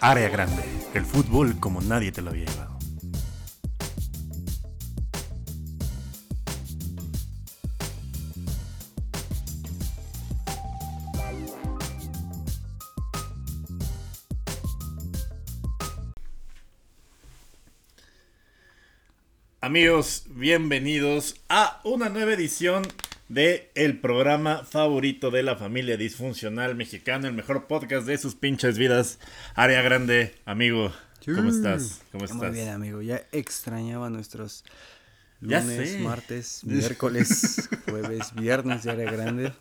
Área grande, el fútbol como nadie te lo había llevado. Amigos, bienvenidos a una nueva edición de el programa favorito de la familia disfuncional mexicana, el mejor podcast de sus pinches vidas. Área grande, amigo, ¿cómo estás? ¿Cómo estás? Muy bien, amigo. Ya extrañaba nuestros lunes, martes, miércoles, jueves, viernes de área grande.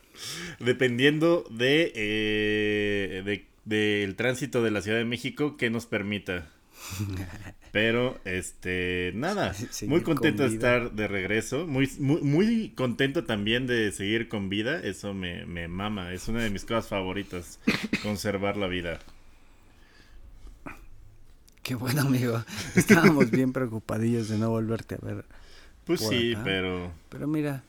Dependiendo de, eh, de del tránsito de la Ciudad de México que nos permita. Pero, este, nada, Seguir muy contento con de estar de regreso, muy, muy, muy contento también de seguir con vida, eso me, me mama, es una de mis cosas favoritas, conservar la vida. Qué bueno, amigo. Estábamos bien preocupadillos de no volverte a ver. Pues sí, acá. pero, Pero mira,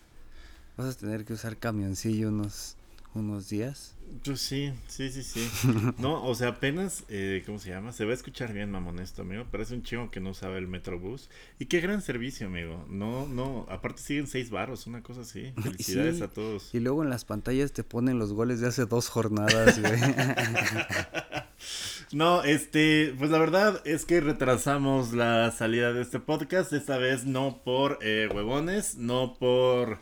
vas a tener que usar camioncillo unos, unos días. Pues sí, sí, sí, sí. No, o sea, apenas, eh, ¿cómo se llama? Se va a escuchar bien, mamón, esto, amigo, es un chingo que no usaba el Metrobús. Y qué gran servicio, amigo. No, no, aparte siguen seis baros, una cosa así. Felicidades Sí. a todos. Y luego en las pantallas te ponen los goles de hace dos jornadas, güey. No, este, pues la verdad es que retrasamos la salida de este podcast, esta vez no por eh, huevones, no por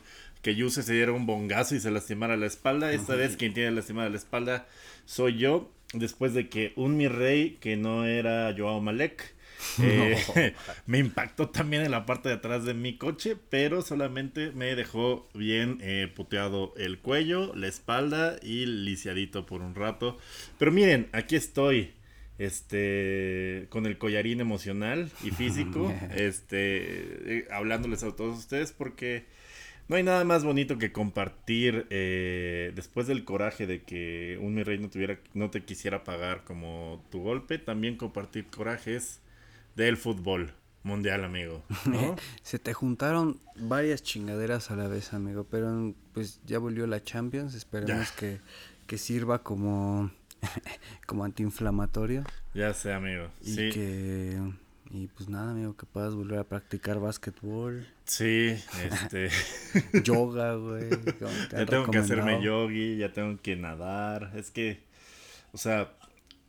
que Yuse se diera un bongazo y se lastimara la espalda, esta vez quien tiene lastimada la espalda soy yo, después de que un mi rey que no era Joao Malek, eh, me impactó también en la parte de atrás de mi coche, pero solamente me dejó bien eh, puteado el cuello, la espalda y lisiadito por un rato. Pero miren, aquí estoy, este, con el collarín emocional y físico, este, eh, hablándoles a todos ustedes porque no hay nada más bonito que compartir eh, después del coraje de que un mi rey no tuviera, no te quisiera pagar como tu golpe, también compartir corajes del fútbol mundial, amigo. ¿no? Se te juntaron varias chingaderas a la vez, amigo, pero pues ya volvió la Champions, esperemos Ya. que, que sirva como, como antiinflamatorio ya sé, amigo. y Sí, que y pues nada, amigo, que puedas volver a practicar básquetbol, sí, este, yoga, güey. te ya tengo que hacerme yogi, ya tengo que nadar. Es que, o sea,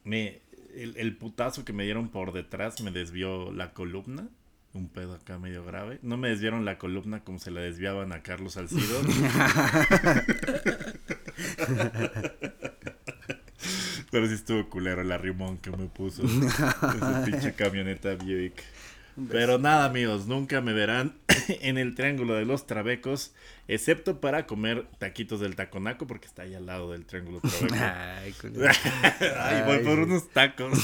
me, el, el putazo que me dieron por detrás me desvió la columna. Un pedo acá medio grave. No me desviaron la columna como se la desviaban a Carlos Salcido. Pero sí estuvo culero el arrimón que me puso. Esa pinche camioneta Buick. Pero nada, amigos, nunca me verán en el Triángulo de los Trabecos, excepto para comer taquitos del taconaco, porque está ahí al lado del Triángulo Trabeco. Ay, culero. Ay, voy por unos tacos.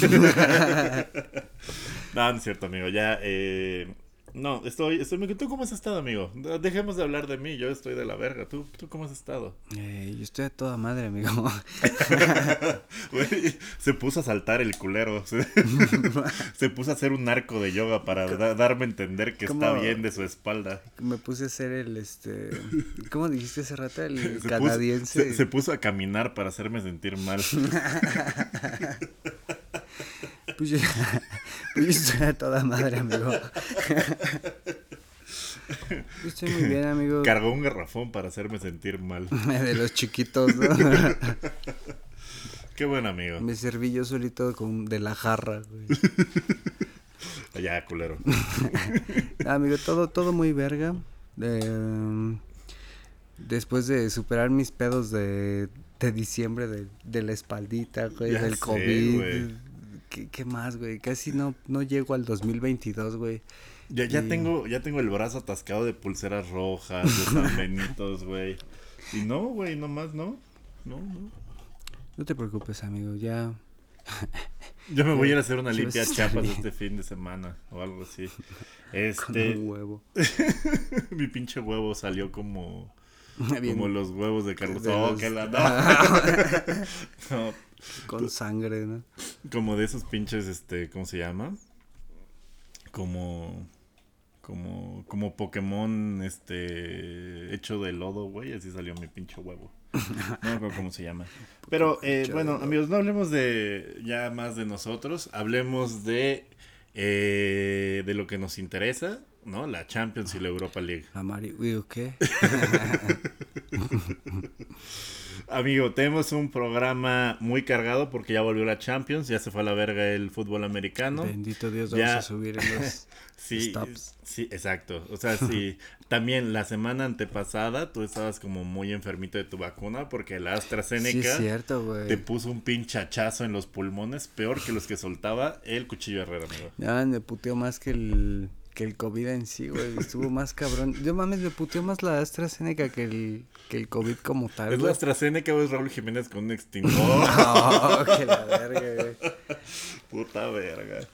no, no es cierto, amigo. Ya, eh, no, estoy, estoy muy... ¿Tú cómo has estado, amigo? Dejemos de hablar de mí, yo estoy de la verga. ¿Tú, tú cómo has estado? Eh, yo estoy a toda madre, amigo. Se puso a saltar el culero. Se, se puso a hacer un arco de yoga para da- darme a entender que está bien de su espalda. Me puse a hacer el, este, ¿cómo dijiste hace rato? El Se puso, canadiense. se- se puso a caminar para hacerme sentir mal. Pues yo, pues yo estoy a toda madre, amigo. Yo estoy muy bien, amigo. Cargó un garrafón para hacerme sentir mal. De los chiquitos, ¿no? Qué buen amigo. Me serví yo solito con, de la jarra, güey. Ya, culero. Amigo, todo, todo muy verga. Eh, después de superar mis pedos de, de diciembre de, de la espaldita, güey, Ya del sé, COVID. güey. ¿Qué, qué más, güey? Casi no, no llego al 2022, güey. Ya, ya Y- tengo, ya tengo el brazo atascado de pulseras rojas, de San Benitos, güey. Y no, güey, nomás no. No, no. No te preocupes, amigo, ya... Yo me voy a ir a hacer una limpia bien. este fin de semana o algo así. Con Este, un huevo. mi pinche huevo salió como, Bien, como los huevos de Carlos. de Oh, los- que la no. No, con sangre, ¿no? Como de esos pinches, este, ¿cómo se llama? Como, como, como Pokémon, este, hecho de lodo, güey, así salió mi pinche huevo. No me acuerdo cómo se llama. Pero eh, bueno, amigos, no hablemos de ya más de nosotros, hablemos de, eh, de lo que nos interesa, ¿no? La Champions y la Europa League. Amarillo, ¿qué? Amigo, tenemos un programa muy cargado porque ya volvió la Champions, ya se fue a la verga el fútbol americano. Bendito Dios, vamos Ya. a subir en los Sí, stops. sí, exacto. O sea, sí. También la semana antepasada tú estabas como muy enfermito de tu vacuna porque la AstraZeneca cierto, te puso un pinchachazo en los pulmones, peor que los que soltaba el cuchillo herrero, amigo. Ya me puteó más que el, que el COVID en sí, güey. Estuvo más cabrón. Yo mames, me puteó más la AstraZeneca que el, que el COVID como tal, ¿Es la güey. AstraZeneca o es Raúl Jiménez con un extintor? No, que la verga, güey. Puta verga.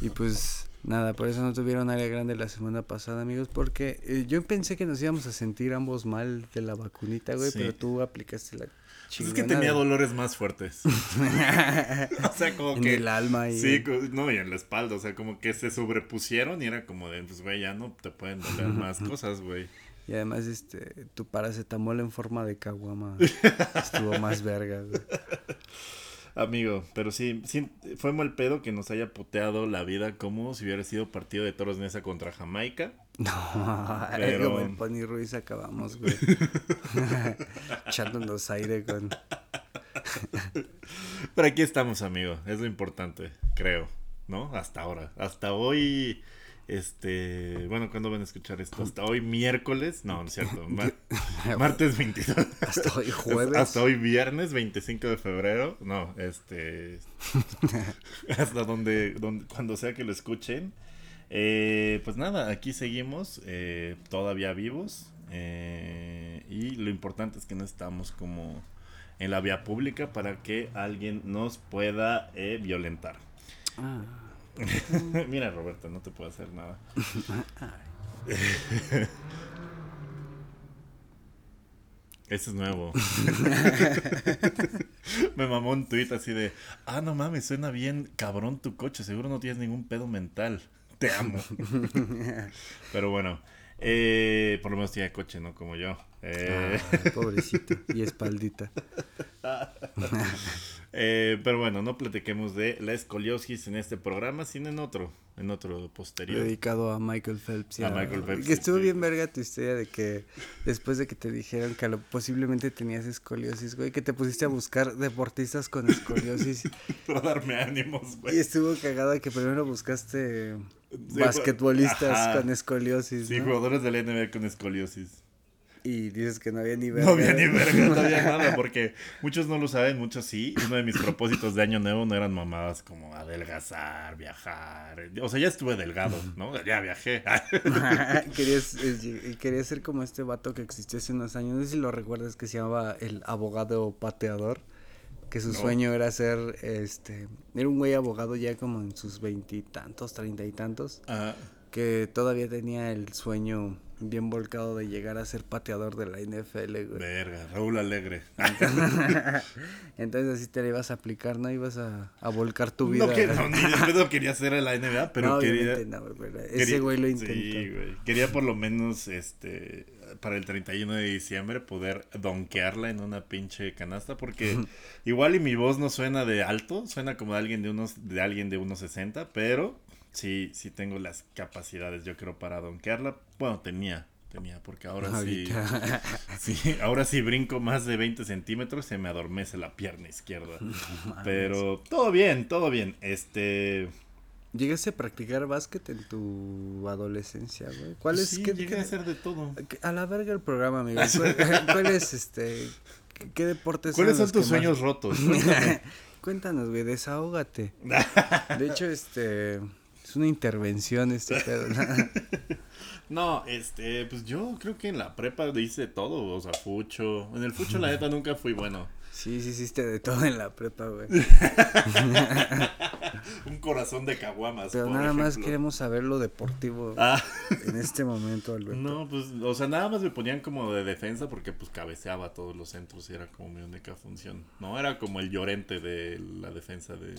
Y pues nada, por eso no tuvieron área grande la semana pasada, amigos, porque eh, yo pensé que nos íbamos a sentir ambos mal de la vacunita, güey, Sí. pero tú aplicaste la. Es que tenía dolores más fuertes. o sea, como en que... el alma y Sí, no, y en la espalda, o sea, como que se sobrepusieron y era como de, pues, güey, ya no te pueden doler más cosas, güey. Y además, este, tu paracetamol en forma de caguama estuvo más verga, güey. Amigo, pero sí, sí, fue mal pedo que nos haya puteado la vida como si hubiera sido partido de toros Nesa contra Jamaica. No, Pero- como el Pony Ruiz acabamos, güey. Echándonos aire con... Pero aquí estamos, amigo, es lo importante, creo, ¿no? Hasta ahora, hasta hoy, este, bueno, ¿cuándo van a escuchar esto? Hasta hoy miércoles, no, no es cierto, ma- martes 22. Hasta hoy jueves. Hasta hoy viernes 25 de febrero. No, este. hasta donde, donde. Cuando sea que lo escuchen. Eh, pues nada, aquí seguimos. eh, todavía vivos. eh, y lo importante es que no estamos como en la vía pública para que alguien nos pueda eh, violentar. Ah, Mira, Roberto, no te puedo hacer nada. Ese es nuevo. Me mamó un tweet así de, ah, no mames, suena bien cabrón tu coche, seguro no tienes ningún pedo mental. Te amo. Pero bueno, eh, por lo menos tiene coche, ¿no? Como yo. Eh, ay, pobrecito. Y espaldita. eh, pero bueno, no platiquemos de la escoliosis en este programa, sino en otro, en otro posterior. Dedicado a Michael Phelps. y A Michael Phelps, Que estuvo sí. bien verga tu historia de que después de que te dijeron que lo- posiblemente tenías escoliosis, güey, que te pusiste a buscar deportistas con escoliosis. Para darme ánimos, y güey. estuvo cagada que primero buscaste basquetbolistas ajá. con escoliosis, Sí, ¿no? jugadores de la NBA con escoliosis. Y dices que no había ni verga. No había ni verga, no había nada, porque muchos no lo saben, muchos sí. Uno de mis propósitos de año nuevo no eran mamadas como adelgazar, viajar. O sea, ya estuve delgado, ¿no? Ya viajé. querías, querías ser como este vato que existió hace unos años. No sé si lo recuerdas que se llamaba el abogado pateador. Que su No. sueño era ser este. Era un güey abogado ya como en sus veintitantos, treinta y tantos. Ah, Que todavía tenía el sueño bien volcado de llegar a ser pateador de la NFL, güey. verga, Raúl Alegre. Entonces así te la ibas a aplicar, ¿no? Ibas a, a volcar tu vida. No, que, no, ni de pedo quería ser en la NBA, pero No, quería. no, güey, pero quería- Ese güey lo intentó. Sí, güey. Quería por lo menos, este, para el 31 de diciembre poder donkearla en una pinche canasta, porque igual y mi voz no suena de alto, suena como de alguien de unos, de alguien de unos 60, pero sí, sí tengo las capacidades, yo creo, para donkearla. Bueno, tenía, tenía, porque ahora sí, Ahorita. sí, ahora sí brinco más de 20 centímetros, se me adormece la pierna izquierda. Pero todo bien, todo bien. Este, ¿Llegaste a practicar básquet en tu adolescencia, güey? ¿Cuál es? sí, qué- llegué qué- a hacer de todo. A la verga el programa, amigo. ¿Cuál, cuál es este? ¿Qué, deportes ¿Cuáles son tus más- sueños rotos? Cuéntame. Cuéntanos, güey, desahógate. De hecho, este es una intervención este pedo. No, este, pues yo creo que en la prepa hice todo, o sea, fucho. En el fucho, la neta, nunca fui bueno. Sí, sí hiciste de todo en la prepa, güey. un corazón de caguamas. Pero por nada más queremos saber lo deportivo Ah, en este momento, Alberto. no, pues, o sea, nada más me ponían como de defensa porque pues cabeceaba todos los centros y era como mi única función. No, era como el llorente de la defensa de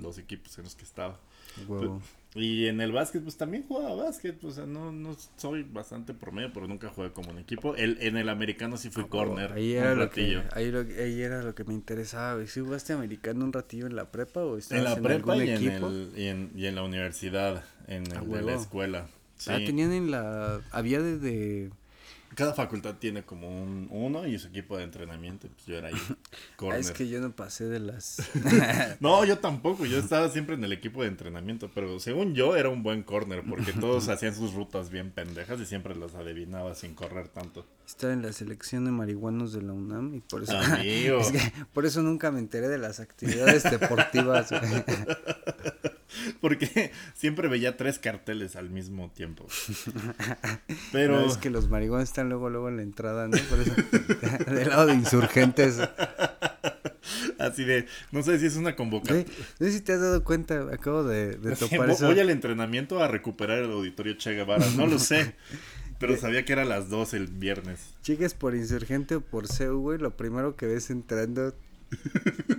los equipos en los que estaba. Huevo. Y en el básquet, pues también jugaba básquet. O sea, no, no soy bastante promedio, pero nunca jugué como un equipo. El, en el americano sí fui corner. Ahí un era, lo que, ratillo. ahí, lo, ahí era lo que me interesaba. güey. ¿Sí jugaste americano un ratillo en la prepa o estabas En la en prepa y en, el, y, en, y en la universidad, en Ah, el de la escuela. Sí. Ah, tenían en la... Había de... Cada facultad tiene como un uno y su equipo de entrenamiento. Pues yo era ahí, Ah, corner. es que yo no pasé de las... No, yo tampoco. Yo estaba siempre en el equipo de entrenamiento. Pero según yo, era un buen corner porque todos hacían sus rutas bien pendejas y siempre las adivinaba sin correr tanto. Estaba en la selección de marihuanos de la UNAM y por eso... Amigo. es que por eso nunca me enteré de las actividades deportivas. Porque siempre veía tres carteles al mismo tiempo. Pero No, es que los marihuanos están luego, luego en la entrada, ¿no? Por eso, del lado de insurgentes. así de, no sé si es una convocatoria. no sé si te has dado cuenta, acabo de, de topar eso. Voy al entrenamiento a recuperar el auditorio Che Guevara. No lo sé. Pero sabía que era a las 2 el viernes. Llegues por insurgente o por CEU, güey, lo primero que ves entrando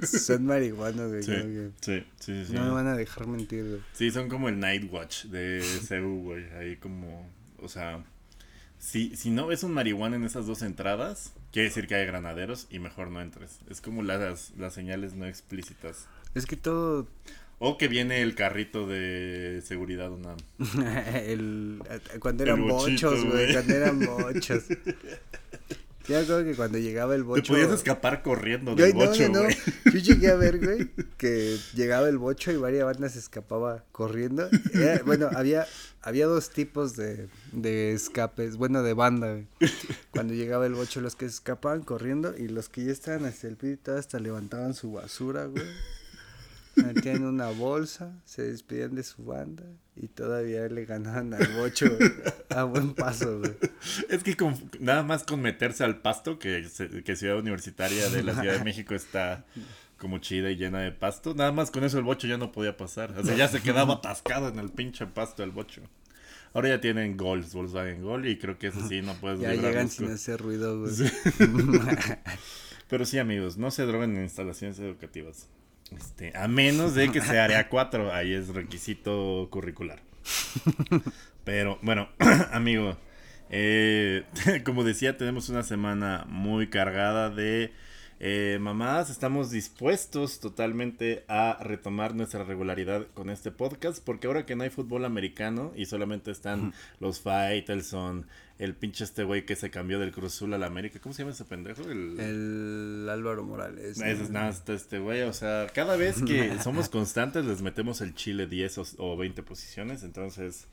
son marihuanos, güey. Sí, sí, sí, sí. No me van a dejar mentir, güey. Sí, son como el Night Watch de CEU, güey. Ahí como, o sea, si, si no ves un marihuana en esas dos entradas, quiere decir que hay granaderos y mejor no entres. Es como las, las señales no explícitas. Es que todo O que viene el carrito de seguridad una... el, cuando El eran bochito, bochos, güey, güey. cuando eran bochos. Yo me acuerdo que cuando llegaba el Te bocho... podías escapar corriendo del no, bocho, no, no. Yo llegué a ver, güey, que llegaba el bocho y varias bandas se escapaba corriendo. Era- bueno, había, había dos tipos de, de escapes, bueno, de banda, güey. Cuando llegaba el bocho, los que se escapaban corriendo y los que ya estaban hasta el todo hasta levantaban su basura, güey. Metían una bolsa, se despedían de su banda y todavía le ganaban al bocho a buen paso. Es que con- nada más con meterse al pasto, que, que Ciudad Universitaria de la Ciudad de México está como chida y llena de pasto, nada más con eso el bocho ya no podía pasar. O sea, ya se quedaba atascado en el pinche pasto el bocho. Ahora ya tienen Golds, Volkswagen Gol, y creo que eso sí no puedes Ya llegan sin hacer ruido, güey. Sí. Pero sí, amigos, no se droguen en instalaciones educativas. Este, a menos de que sea área 4, ahí es requisito curricular. Pero bueno, amigo, eh, como decía, tenemos una semana muy cargada de eh, mamadas. Estamos dispuestos totalmente a retomar nuestra regularidad con este podcast, porque ahora que no hay fútbol americano y solamente están los Faitelson, el pinche este güey que se cambió del Cruz Azul a la América, ¿cómo se llama ese pendejo? El... El Álvaro Morales. ¿no? Es nada, está este güey, o sea, cada vez que somos constantes les metemos el chile 10 o, o 20 posiciones, entonces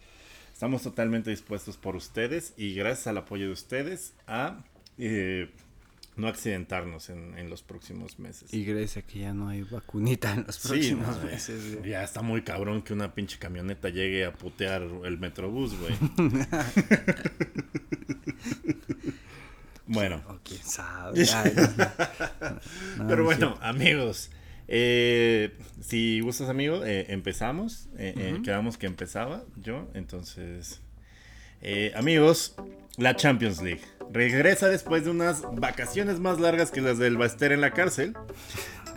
estamos totalmente dispuestos por ustedes y gracias al apoyo de ustedes a eh, no accidentarnos en, en los próximos meses. Y gracias a que ya no hay vacunita en los Sí, próximos no, meses, güey. Ya está muy cabrón que una pinche camioneta llegue a putear el metrobús, güey. bueno, O quién sabe. Ay, no, no. No, Pero no bueno, amigos, eh, si gustas, amigo, eh, empezamos. Eh, eh, quedamos que empezaba yo, entonces. Eh, amigos, la Champions League regresa después de unas vacaciones más largas que las del Baster en la cárcel.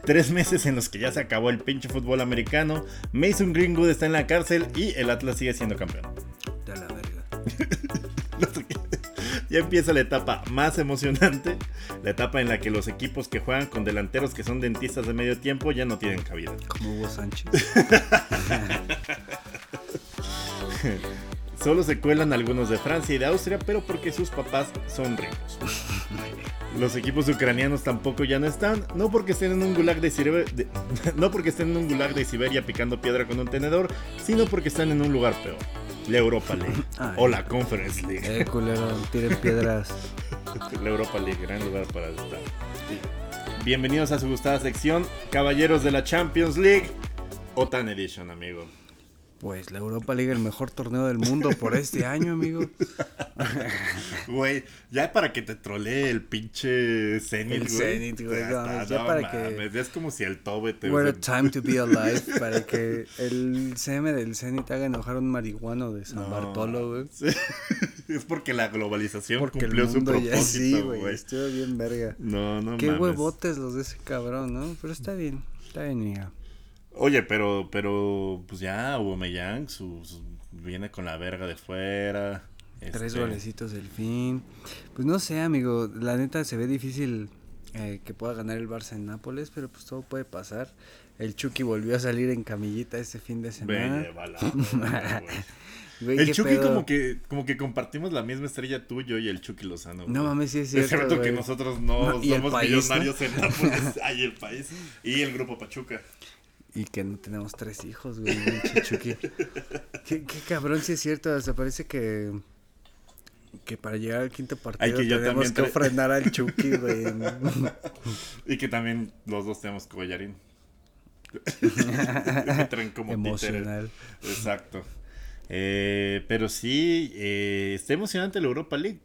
Tres meses en los que ya se acabó el pinche fútbol americano. Mason Greenwood está en la cárcel y el Atlas sigue siendo campeón. De la verga. Ya empieza la etapa más emocionante, la etapa en la que los equipos que juegan con delanteros que son dentistas de medio tiempo ya no tienen cabida. Como Hugo Sánchez. Solo se cuelan algunos de Francia y de Austria, pero porque sus papás son ricos. Los equipos ucranianos tampoco ya no están, no porque estén en un gulag de, Siberia, no porque estén en un gulag de Siberia picando piedra con un tenedor, sino porque están en un lugar peor. La Europa League Ay. o la Conference League. Eh, culero, tiren piedras. La Europa League, gran lugar para estar. Bienvenidos a su gustada sección, Caballeros de la Champions League, OTAN Edition, amigo. Pues la Europa League el mejor torneo del mundo por este año, amigo. Güey, ya para que te trolee el pinche Zenit, El güey. Zenit, güey, Ya, no, ya no para que- Es como si el Tobe te... What a time to be alive. Para que el CM del Zenit haga enojar a un marihuano de San No, Bartolo, güey. sí. Es porque la globalización Porque el cumplió su mundo ya sí, propósito, güey. Estuvo bien verga. No, no Qué mames. huevotes los de ese cabrón, ¿no? Pero está bien. Está bien, mija. Oye, pero, pero, pues ya, Aubameyang, su, su- viene con la verga de fuera. Tres este, golecitos del fin. Pues no sé, amigo. La neta se ve difícil eh, que pueda ganar el Barça en Nápoles, pero pues todo puede pasar. El Chucky volvió a salir en camillita este fin de semana. güey. El Chucky pedo. como que, como que compartimos la misma estrella tuyo y el Chucky Lozano. No güey. mames, sí es Es cierto, cierto que nosotros no, No, somos país, ¿no? millonarios en Nápoles. Ay, el país. Y el grupo Pachuca. Y que no tenemos tres hijos, güey. Chucky. qué, qué cabrón, sí es cierto. O sea, parece que. Que para llegar al quinto partido que yo tenemos que frenar al Chucky, güey. Y que también los dos tenemos collarín. Entran como títeres. Emocional. Exacto. Eh, pero sí, eh, está emocionante la Europa League.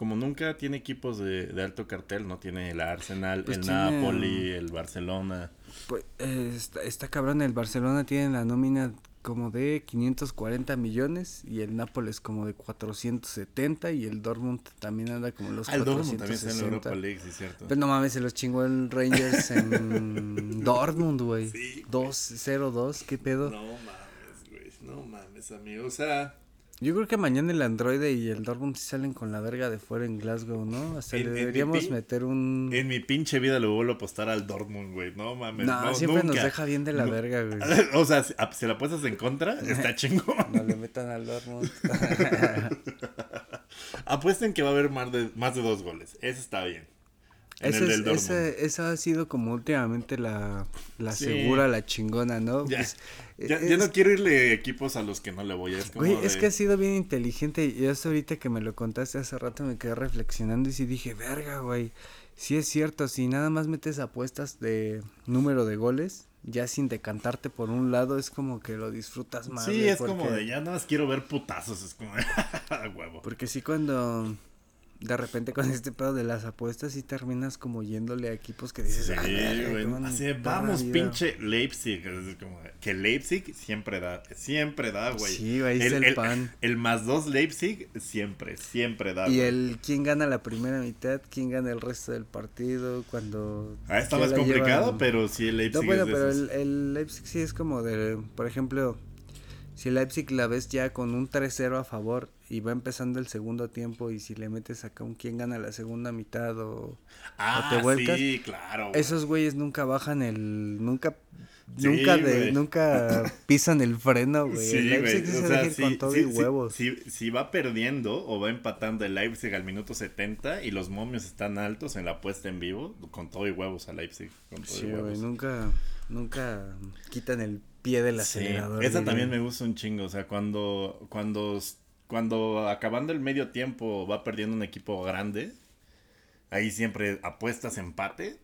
Como nunca tiene equipos de, de alto cartel, ¿no? Tiene el Arsenal, Pues el tiene- Napoli, el Barcelona. Pues, eh, está, está cabrón, el Barcelona tiene la nómina como de 540 millones y el Nápoles como de 470 y el Dortmund también anda como los Ah, el Dortmund también está en 460. Europa League, sí, cierto. Pero no mames, se los chingó el Rangers en Dortmund, güey. Sí, güey. 2-0-2, ¿qué pedo? No mames, güey. No mames, amigo. O sea, Yo creo que mañana el Android y el Dortmund sí salen con la verga de fuera en Glasgow, ¿no? Hasta En- le deberíamos meter un... en mi pinche vida le vuelvo a apostar al Dortmund, güey. No mames. No, No, siempre nunca. nos deja bien de la No. verga, güey. O sea, si, a- si la apuestas en contra, está chingón. No le metan al Dortmund. Apuesten que va a haber más de, más de dos goles. Eso está bien. El es- ese- esa ha sido como últimamente la, la Sí. segura, la chingona, ¿no? Pues, ya, es- ya no quiero irle equipos a los que no le voy. Es como Güey, es de- que ha sido bien inteligente y hasta ahorita que me lo contaste hace rato me quedé reflexionando y sí dije, verga, güey, sí es cierto, si nada más metes apuestas de número de goles, ya sin decantarte por un lado, es como que lo disfrutas más. Sí, güey, es como de ya nada más quiero ver putazos. Es como de huevo. Porque sí cuando de repente con este pedo de las apuestas sí terminas como yéndole a equipos que dices, Sí, "Ah, güey. Así vamos, vida". pinche Leipzig. es como de, que Leipzig siempre da, siempre da, güey. Sí, ahí el pan. El más dos Leipzig siempre, siempre da. Y güey. el quién gana la primera mitad, quién gana el resto del partido, cuando... Ah, está más complicado, llevan- pero sí el Leipzig No, bueno, es de pero esos. el, el Leipzig sí es como de, por ejemplo, si el Leipzig la ves ya con un 3-0 a favor y va empezando el segundo tiempo y si le metes acá un quién gana la segunda mitad o... Ah, te vuelcas, sí, claro. güey. Esos güeyes nunca bajan el... Nunca... Sí, nunca de, güey. nunca pisan el freno, güey. Sí, el Leipzig güey, sí o se sea, deja sí, con todo y huevos. si va perdiendo o va empatando el Leipzig al minuto 70 y los momios están altos en la puesta en vivo, con todo y huevos a Leipzig. Con todo Sí, y güey, huevos. nunca, nunca quitan el pie del Sí, acelerador. esa diría. también me gusta un chingo, o sea, cuando, cuando, cuando acabando el medio tiempo va perdiendo un equipo grande, ahí siempre apuestas empate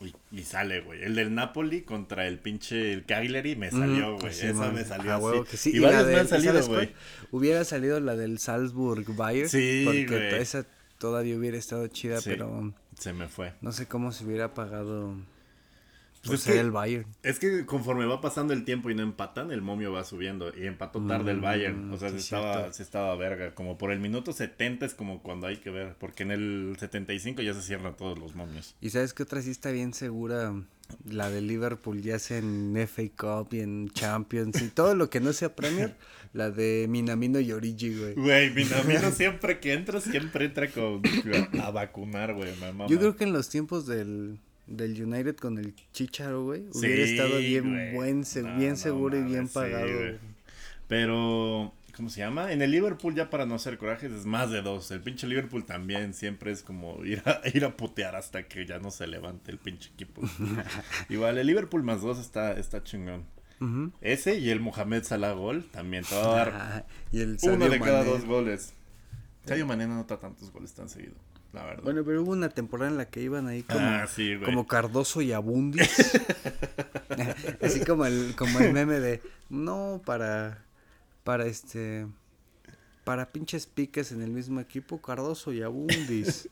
y, y sale, güey. El del Napoli contra el pinche el Cagliari me salió, Ujú, güey. sí, esa man. me salió Ah, así. huevo que sí. Y, varios me han salido, ¿sabes güey. Hubiera salido la del Salzburg Bayern. Sí, Porque güey. esa todavía hubiera estado chida, Sí. pero Se me fue. no sé cómo se hubiera pagado Pues es ser que- el Bayern. Es que conforme va pasando el tiempo y no empatan, el momio va subiendo. Y empató tarde el Mm, Bayern. O sea, se estaba, se estaba verga. Como por el minuto 70 es como cuando hay que ver. Porque en el 75 ya se cierran todos los momios. Y sabes que otra sí está bien segura, la de Liverpool, ya sea en FA Cup y en Champions y todo lo que no sea Premier, la de Minamino y Origi, güey. Güey, Minamino siempre que entra, siempre entra con, a vacunar, güey. Yo creo que en los tiempos del, del United con el Chicharo, güey, Sí, hubiera estado bien güey. buen, No, bien no seguro y bien sí, pagado. güey. Pero, ¿cómo se llama? En el Liverpool, ya para no hacer corajes, es más de dos. El pinche Liverpool también siempre es como ir a, ir a putear hasta que ya no se levante el pinche equipo. Igual, el Liverpool más dos está, está chingón. Ese y el Mohamed Salah gol también te va a dar y el uno de cada Mané. dos goles. Sadio Mané no anota tantos goles tan seguido, la verdad. Bueno, pero hubo una temporada en la que iban ahí como, ah, sí, como Cardoso y Abundis. Así como el, como el meme de no para para este para pinches piques en el mismo equipo, Cardoso y Abundis.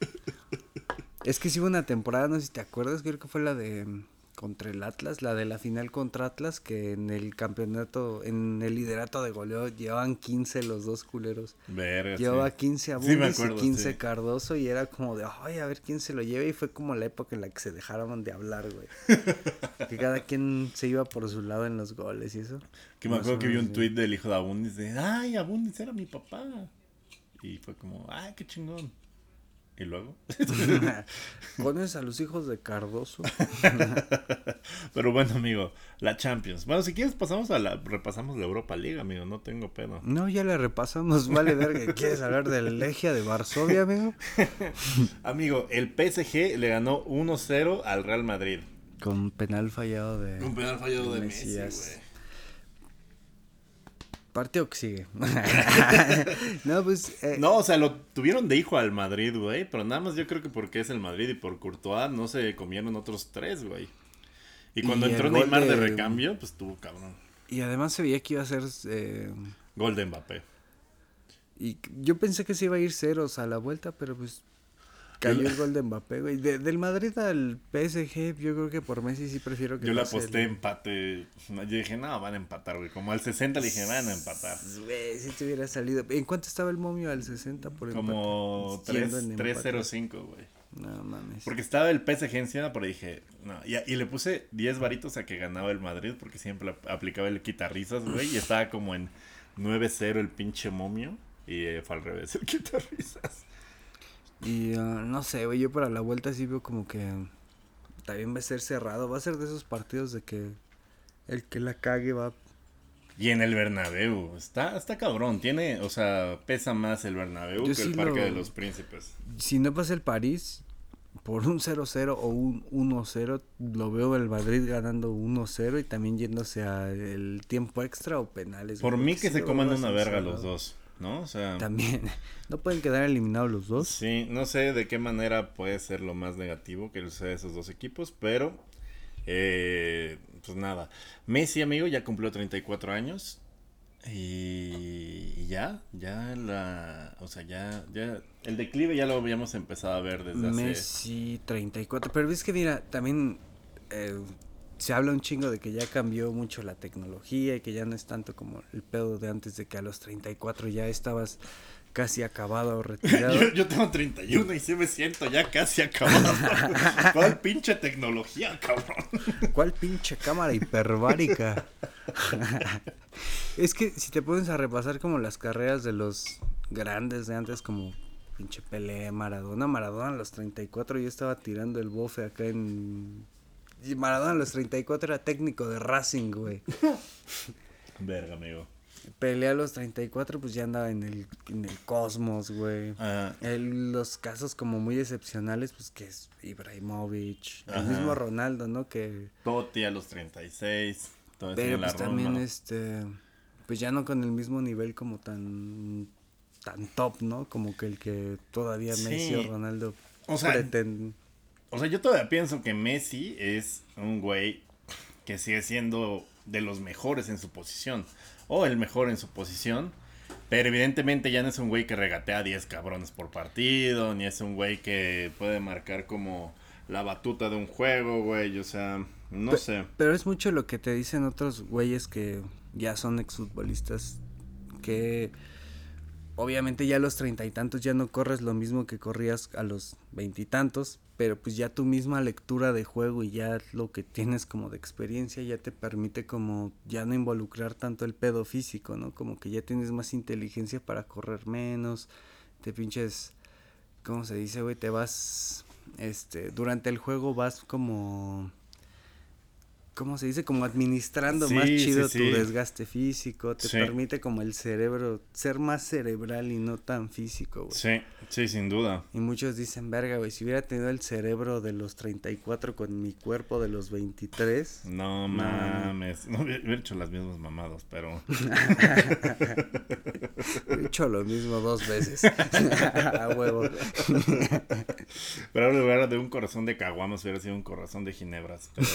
es que sí hubo una temporada, no sé si te acuerdas, creo que fue la de contra el Atlas, la de la final contra Atlas, que en el campeonato, en el liderato de goleo llevaban 15 los dos culeros. Verga, Llevaba sí. 15 Sí, me Abundis y 15 sí. Cardoso y era como de, ay, a ver quién se lo lleva y fue como la época en la que se dejaron de hablar, güey. que cada quien se iba por su lado en los goles y eso. Que me acuerdo que vi un tweet del hijo de Abundis de, ay, Abundis era mi papá. Y fue como, ay, qué chingón. Y luego. ¿Conoces a los hijos de Cardoso? Pero bueno, amigo, la Champions. Bueno, si quieres pasamos a la, repasamos la Europa League, amigo, no tengo pedo. No, ya le repasamos, vale verga. ¿Quieres hablar de la Legia de Varsovia, amigo? Amigo, el PSG le ganó 1-0 al Real Madrid. Con penal fallado de... Un penal fallado de Messi, Messi, güey. Partido que sigue. no, pues... eh, No, o sea, lo tuvieron de hijo al Madrid, güey. Pero nada más yo creo que porque es el Madrid y por Courtois no se comieron otros tres, güey. Y cuando Y entró Neymar de... de- recambio, pues tuvo cabrón. Y además se veía que iba a ser... eh, Gol de Mbappé. y yo pensé que se iba a ir ceros a la vuelta, pero pues... Cayó el gol de Mbappé, güey. De- del Madrid al PSG, yo creo que por Messi sí prefiero que Yo le aposté el- empate. Yo dije, no, van a empatar, güey. Como al 60 le dije, van a empatar. Güey, si te hubiera salido. ¿En cuánto estaba el momio al 60 por empate? Como Siendo en empate. 3-0-5, güey. No mames. Porque estaba el PSG encima, pero dije, no. Y, y le puse 10 varitos a que ganaba el Madrid, porque siempre ap- aplicaba el quitarrisas, güey. Y estaba como en 9-0 el pinche momio. Y eh, fue al revés el quitarrisas. Y ah, no sé, güey, yo para la vuelta sí veo como que también va a ser cerrado. Va a ser de esos partidos de que el que la cague va. Y en el Bernabéu, está, está cabrón, tiene, o sea, pesa más el Bernabéu Yo que sí el Parque lo- de los Príncipes. Si no pasa el París, por un 0-0 o un 1-0, lo veo el Madrid ganando 1-0 y también yéndose al tiempo extra o penales. Por mí que se coman una verga los dos, ¿no? O sea, También. ¿No pueden quedar eliminados los dos? sí, no sé de qué manera puede ser lo más negativo que sea esos dos equipos, pero, eh, pues nada. Messi, amigo, ya cumplió 34 años. Y, y ya, ya la, o sea, ya, ya, el declive ya lo habíamos empezado a ver desde hace... Messi 34. Pero es que mira, también eh, se habla un chingo de que ya cambió mucho la tecnología y que ya no es tanto como el pedo de antes de que a los 34 ya estabas casi acabado o retirado. Yo, yo tengo 31 y sí me siento ya casi acabado. ¿Cuál pinche tecnología, cabrón? ¿Cuál pinche cámara hiperbárica? es que si te pones a repasar como las carreras de los grandes de antes, como pinche Pelé, Maradona, Maradona a los 34 yo estaba tirando el bofe acá en... Maradona a los 34 era técnico de Racing, güey. Verga, amigo. Pelé a los 34 pues ya andaba en el, en el cosmos, güey. Ah, El- los casos como muy excepcionales, pues que es Ibrahimovic, el Ajá. mismo Ronaldo, ¿no? Que Totti a los 36. Todo Pero en la pues también Roma. este pues ya no con el mismo nivel como tan tan top, ¿no? Como que el que todavía Sí. Messi o Ronaldo O sea, pretenden- O sea, yo todavía pienso que Messi es un güey que sigue siendo de los mejores en su posición. O el mejor en su posición. Pero evidentemente ya no es un güey que regatea a 10 cabrones por partido. Ni es un güey que puede marcar como la batuta de un juego, güey. O sea, no sé. Pero es mucho lo que te dicen otros güeyes que ya son exfutbolistas que obviamente ya a los treinta y tantos ya no corres lo mismo que corrías a los veintitantos, pero pues ya tu misma lectura de juego y ya lo que tienes como de experiencia ya te permite como ya no involucrar tanto el pedo físico, ¿no? Como que ya tienes más inteligencia para correr menos, te pinches, ¿cómo se dice, güey? Te vas, este, durante el juego vas como... ¿Cómo se dice? Como administrando más Sí, chido sí. tu desgaste físico, te permite como el cerebro ser más cerebral y no tan físico, güey. Sí, sí, sin duda. Y muchos dicen, verga, güey, si hubiera tenido el cerebro de los 34 con mi cuerpo de los 23. No mames. No hubiera hubiera hecho las mismas mamadas, pero. He hecho lo mismo dos veces. A huevo. Pero en lugar de un corazón de caguamas hubiera sido un corazón de ginebras. pero-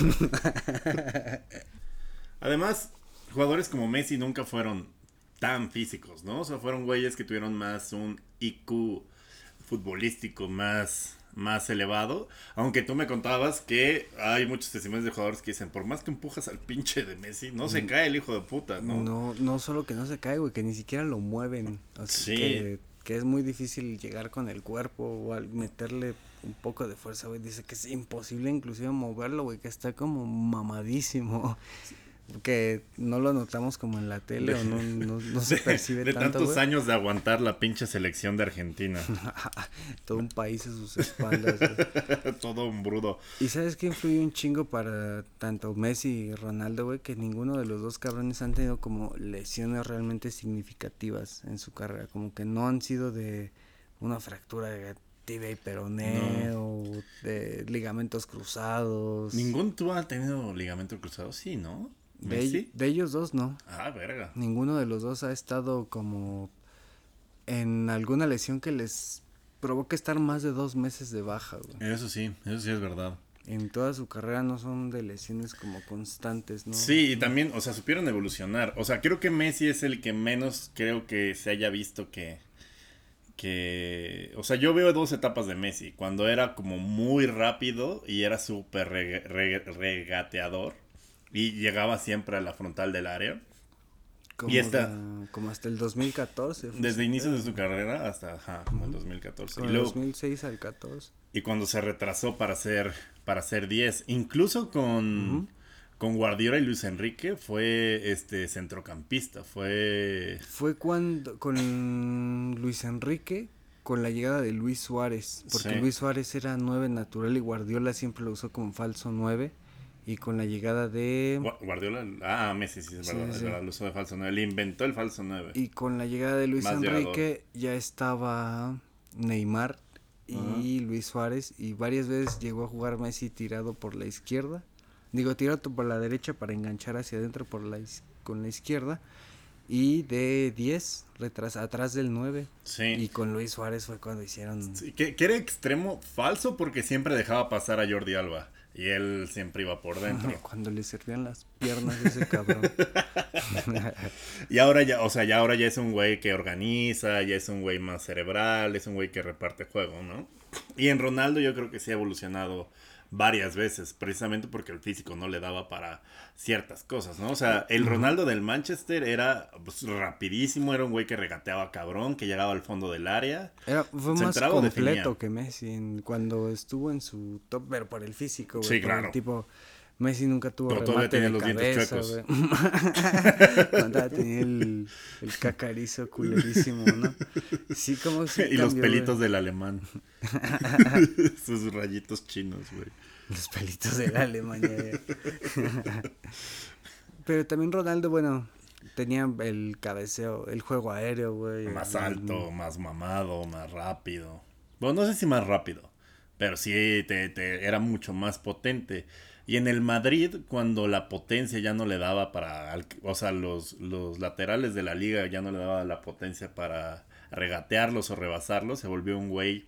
Además, jugadores como Messi nunca fueron tan físicos, ¿no? O sea, fueron güeyes que tuvieron más un IQ futbolístico más más elevado. Aunque tú me contabas que hay muchos testimonios de jugadores que dicen, por más que empujas al pinche de Messi, no se mm. cae el hijo de puta, ¿no? No, no solo que no se cae, güey, que ni siquiera lo mueven. sí. Que, que, es muy difícil llegar con el cuerpo o al meterle un poco de fuerza, güey. Dice que es imposible inclusive moverlo, güey, que está como mamadísimo que no lo notamos como en la tele o no, no, se percibe de tantos años de aguantar la pinche selección de Argentina. Todo un país a sus espaldas. Todo un brudo. ¿Y sabes qué influye un chingo para tanto Messi y Ronaldo, güey? Que ninguno de los dos cabrones han tenido como lesiones realmente significativas en su carrera. Como que no han sido de una fractura de tibia y peroné o de ligamentos cruzados. ¿Ningún tú ha tenido ligamento cruzado? Sí, ¿no? De, ellos dos no. Ah, verga. Ninguno de los dos ha estado como en alguna lesión que les provoque estar más de dos meses de baja, güey. Eso sí, eso sí es verdad. En toda su carrera no son de lesiones como constantes, ¿no? Sí, y también, o sea, supieron evolucionar. O sea, creo que Messi es el que menos creo que se haya visto que que, o sea, yo veo dos etapas de Messi, cuando era como muy rápido y era súper regateador y llegaba siempre a la frontal del área. Como, y esta, como hasta el 2014. Desde inicios de su carrera hasta ajá, como el 2014. y luego, 2006 al 14. Y cuando se retrasó para ser para ser 10, incluso con, con Guardiola y Luis Enrique fue este centrocampista, fue fue cuando con Luis Enrique con la llegada de Luis Suárez, porque Luis Suárez era 9 natural y Guardiola siempre lo usó como falso 9 y con la llegada de... Guardiola, ah, Messi, sí, es verdad, es verdad, el uso de falso 9, él inventó el falso 9. Y con la llegada de Luis Enrique ya estaba Neymar y Luis Suárez y varias veces llegó a jugar Messi tirado por la izquierda, digo tirado por la derecha para enganchar hacia adentro por la con la izquierda y de 10 atrás del 9. Sí. Y con Luis Suárez fue cuando hicieron... Sí, que, que era extremo falso porque siempre dejaba pasar a Jordi Alba. Y él siempre iba por dentro. Cuando le servían las piernas ese cabrón. y ahora ya, o sea, ya ahora ya es un güey que organiza, ya es un güey más cerebral, es un güey que reparte juego, ¿no? Y en Ronaldo yo creo que sí ha evolucionado varias veces, precisamente porque el físico no le daba para ciertas cosas, ¿no? O sea, el Ronaldo del Manchester era pues, rapidísimo, era un güey que regateaba cabrón, que llegaba al fondo del área. Era, fue más completo que Messi cuando estuvo en su top, pero por el físico, güey. Sí, claro. tipo, Messi nunca tuvo pero remate de los cabeza, güey. Tenía el, el cacarizo culerísimo, ¿no? Sí, como si Y los pelitos del alemán. Sus rayitos chinos, güey. Los pelitos del alemán, Pero también Ronaldo, bueno, tenía el cabeceo, el juego aéreo, güey. Más alto, más mamado, más rápido. Bueno, no sé si más rápido, pero sí te, te, era mucho más potente. Y en el Madrid, cuando la potencia ya no le daba para, o sea, los, los laterales de la liga ya no le daba la potencia para regatearlos o rebasarlos, se volvió un güey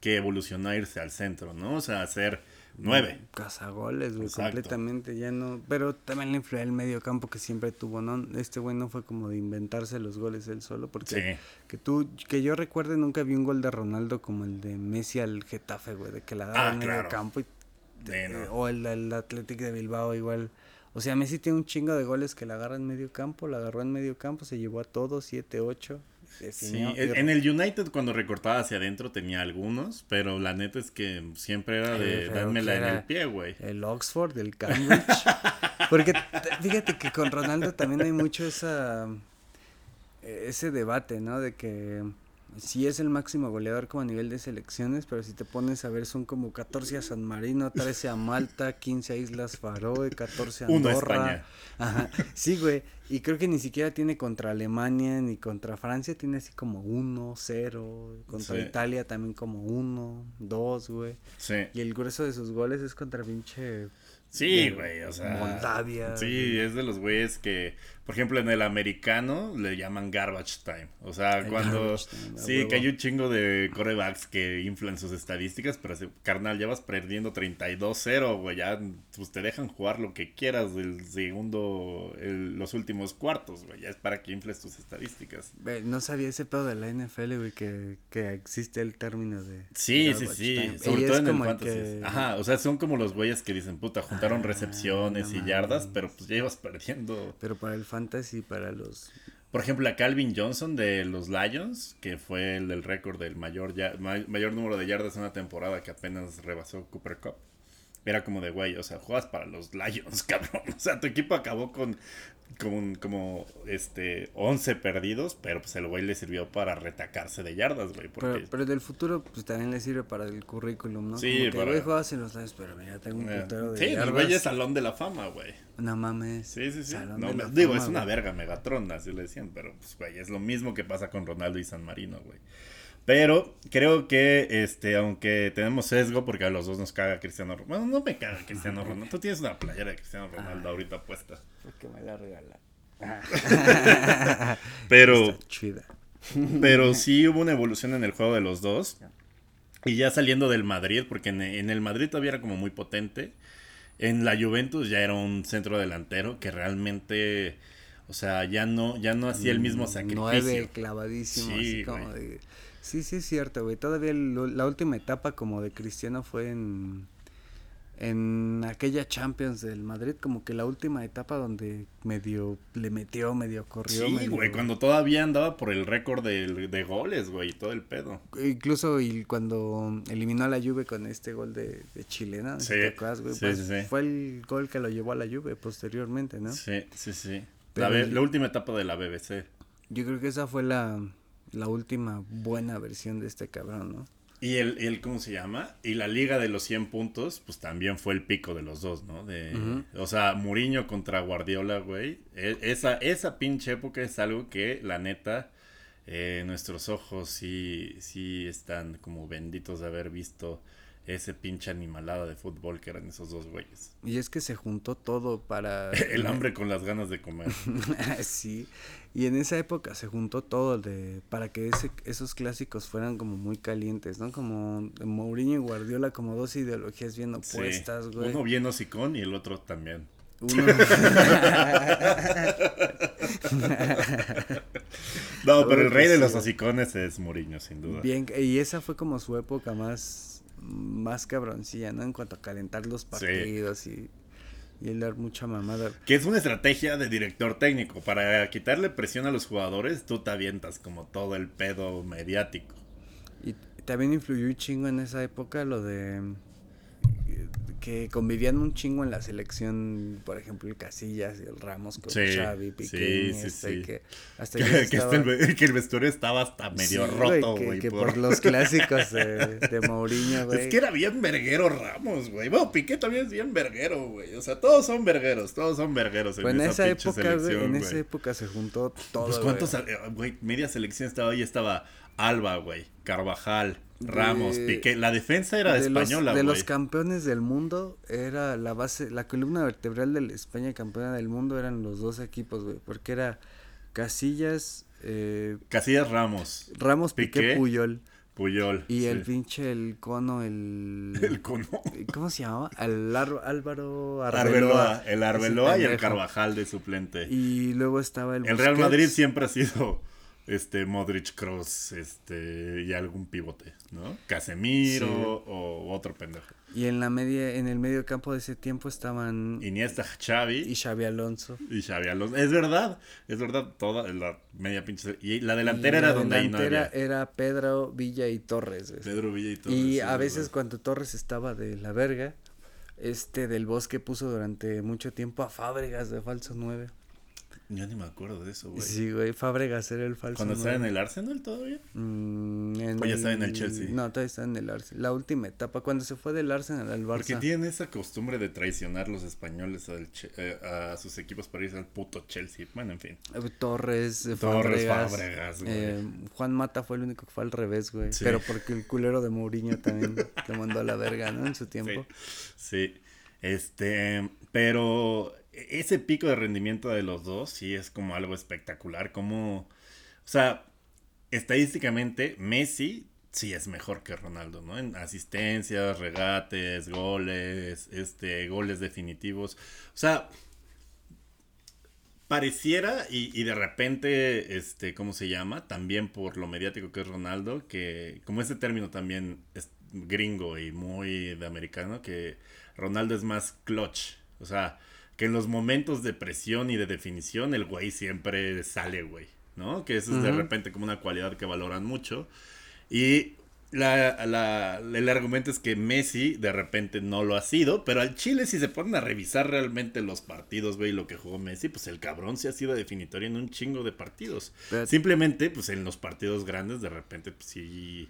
que evolucionó a irse al centro, ¿no? O sea, hacer nueve. Cazagoles, güey, completamente, ya no. Pero también le influyó el medio campo que siempre tuvo, ¿no? Este güey no fue como de inventarse los goles él solo, porque que tú, que yo recuerde, nunca vi un gol de Ronaldo como el de Messi al Getafe, güey, de que la daba ah, en medio campo y o el, el Athletic de Bilbao igual. O sea, Messi tiene un chingo de goles que la agarra en medio campo, la agarró en medio campo, se llevó a todos, 7, 8. Sí, en el United cuando recortaba hacia adentro tenía algunos, pero la neta es que siempre era de dármela en el pie, güey. El Oxford, el Cambridge. Porque fíjate que con Ronaldo también hay mucho esa ese debate, ¿no? De que sí es el máximo goleador como a nivel de selecciones, pero si te pones a ver son como 14 a San Marino, 13 a Malta, 15 a Islas Faroe, 14 a Andorra. Ajá. Sí, güey. Y creo que ni siquiera tiene contra Alemania ni contra Francia, tiene así como 1, 0, contra Italia también como 1, 2, güey. Sí. Y el grueso de sus goles es contra pinche Sí, güey, o sea. Moldavia. Sí, es de los güeyes que por ejemplo, en el americano le llaman garbage time. O sea, cuando... sí, que hay un chingo de corebacks que inflan sus estadísticas, pero carnal, ya vas perdiendo 32-0, güey, ya pues, te dejan jugar lo que quieras del segundo, los últimos cuartos, güey, ya es para que infles tus estadísticas. No sabía ese pedo de la NFL, güey, que, que existe el término de... Sí, sí, sí, sobre todo en el fantasy. Ajá, o sea, son como los güeyes que dicen, puta, juntaron ah, recepciones y yardas, pero pues ya ibas perdiendo. Pero para el fantasy, para los... Por ejemplo, a Calvin Johnson de los Lions, que fue el del récord del mayor, ya, mayor número de yardas en una temporada que apenas rebasó Cooper Cup. Era como de, güey, o sea, juegas para los Lions, cabrón. O sea, tu equipo acabó con como, como este 11 perdidos, pero pues el güey le sirvió para retacarse de yardas, güey. Pero, pero del futuro, pues también le sirve para el currículum, ¿no? Sí, como que para... en los Lions, pero mira, tengo un eh, putero de Sí, el güey es salón de la fama, güey. No mames. Sí, sí, sí. No, digo, es una verga Megatron, así le decían, pero pues, güey, es lo mismo que pasa con Ronaldo y San Marino, güey. Pero creo que, este, aunque tenemos sesgo, porque a los dos nos caga Cristiano Ronaldo. Bueno, no me caga Cristiano Ronaldo. Tú tienes una playera de Cristiano Ronaldo ahorita puesta. Porque me la regala. pero. Pero sí hubo una evolución en el juego de los dos. Y ya saliendo del Madrid, porque en, el Madrid todavía era como muy potente. En la Juventus ya era un centro delantero que realmente. O sea, ya no, ya no hacía el mismo mm, sacrificio. Nueve clavadísimo, sí, así como de Sí, sí es cierto, güey. Todavía la última etapa como de Cristiano fue en en aquella Champions del Madrid, como que la última etapa donde medio le metió, medio corrió. Sí, güey, cuando todavía andaba por el récord de, de goles, güey, todo el pedo. Incluso y cuando eliminó a la Juve con este gol de, de chilena, sí, güey, sí, sí, fue el gol que lo llevó a la Juve posteriormente, ¿no? Sí, sí, sí. La, la última etapa de la BBC. Yo creo que esa fue la la última buena versión de este cabrón, ¿no? Y el, el, ¿cómo se llama? Y la liga de los 100 puntos, pues también fue el pico de los dos, ¿no? De, O sea, Muriño contra Guardiola, güey. E, esa, esa pinche época es algo que, la neta, eh, nuestros ojos sí, sí están como benditos de haber visto ese pinche animalada de fútbol que eran esos dos güeyes. Y es que se juntó todo para... El hambre con las ganas de comer. sí, y en esa época se juntó todo de para que ese, esos clásicos fueran como muy calientes, ¿no? Como Mourinho y Guardiola como dos ideologías bien opuestas, güey. Uno bien hocicón y el otro también. Uno... no, pero el rey de los hocicones es Mourinho, sin duda. Bien, y esa fue como su época más más cabroncilla, ¿no? En cuanto a calentar los partidos y, y dar mucha mamada. Que es una estrategia de director técnico. Para quitarle presión a los jugadores, tú te avientas como todo el pedo mediático. Y también influyó un chingo en esa época lo de que convivían un chingo en la selección, por ejemplo, el Casillas y el Ramos con Xavi, Piqué, sí, sí, que hasta que, el, que, el, vestuario estaba hasta medio roto, güey. Que, por... los clásicos de, de Mourinho, güey. Es que era bien verguero Ramos, güey. Bueno, Piqué también es bien verguero, güey. O sea, todos son vergueros, todos son vergueros en, esa, época, güey, en esa época se juntó todo, Pues cuántos, güey, media selección estaba ahí, estaba Alba, güey, Carvajal, Ramos, Piqué. La defensa era de española, De los campeones del mundo, era la base, la columna vertebral de España campeona del mundo eran los dos equipos, güey. Porque era Casillas. Eh, Casillas Ramos. Ramos, Piqué, Puyol. Puyol. Y el pinche, el cono, el. El cono. ¿Cómo se llamaba? El Álvaro Arbeloa. El Arbeloa y el Carvajal de suplente. Y luego estaba el. El Real Madrid siempre ha sido este Modric Cross este y algún pivote, ¿no? Casemiro o otro pendejo. Y en la media en el medio campo de ese tiempo estaban Iniesta, Xavi y Xavi Alonso. Y Xavi Alonso. Es verdad, es verdad, toda la media pinche y la delantera era donde ahí no había. era Pedro Villa y Torres. Pedro Villa y Torres. Y a veces cuando Torres estaba de la verga, este del Bosque puso durante mucho tiempo a Fábregas de falso 9. Yo ni me acuerdo de eso, güey. Sí, güey, Fábregas era el falso. ¿Cuando estaba en el Arsenal todavía? Mm, ¿O ya estaba en el Chelsea? No, todavía está en el Arsenal. La última etapa, cuando se fue del Arsenal al Barça. Porque tienen esa costumbre de traicionar los españoles eh, a sus equipos para irse al puto Chelsea. Bueno, en fin. Eh, Torres, eh, Torres, Fábregas, güey. Juan Mata fue el único que fue al revés, güey. Pero porque el culero de Mourinho también le mandó a la verga, ¿no? En su tiempo. Sí. sí. Este, pero ese pico de rendimiento de los dos sí es como algo espectacular. Como, o sea, estadísticamente, Messi sí es mejor que Ronaldo, ¿no? En asistencias, regates, goles, este, goles definitivos. O sea, pareciera y, y, de repente, este, ¿cómo se llama? También por lo mediático que es Ronaldo, que como ese término también es gringo y muy de americano, que Ronaldo es más clutch. O sea, que en los momentos de presión y de definición el güey siempre sale, güey, ¿no? Que eso es de repente como una cualidad que valoran mucho. Y la, la, el argumento es que Messi de repente no lo ha sido, pero al Chile si se ponen a revisar realmente los partidos, güey, lo que jugó Messi, pues el cabrón sí ha sido definitorio en un chingo de partidos. Simplemente, pues en los partidos grandes de repente pues, sí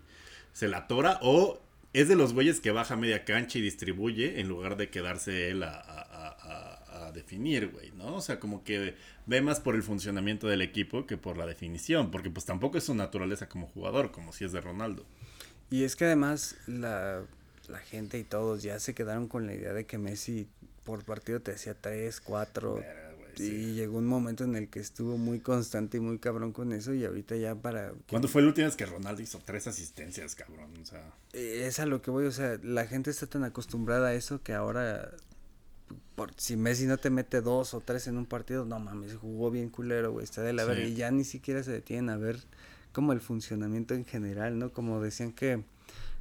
se la tora o es de los güeyes que baja media cancha y distribuye en lugar de quedarse él a, a, a definir, güey, ¿no? O sea, como que ve más por el funcionamiento del equipo que por la definición, porque pues tampoco es su naturaleza como jugador, como si es de Ronaldo. Y es que además la, la gente y todos ya se quedaron con la idea de que Messi por partido te hacía 3, 4. Y llegó un momento en el que estuvo muy constante y muy cabrón con eso y ahorita ya para... ¿Cuándo fue la última vez que Ronaldo hizo tres asistencias, cabrón? O sea... Es a lo que voy, o sea, la gente está tan acostumbrada a eso que ahora... Por, si Messi no te mete dos o tres en un partido, no mames, jugó bien culero, güey, está de la verga. Y ya ni siquiera se detienen a ver como el funcionamiento en general, ¿no? Como decían que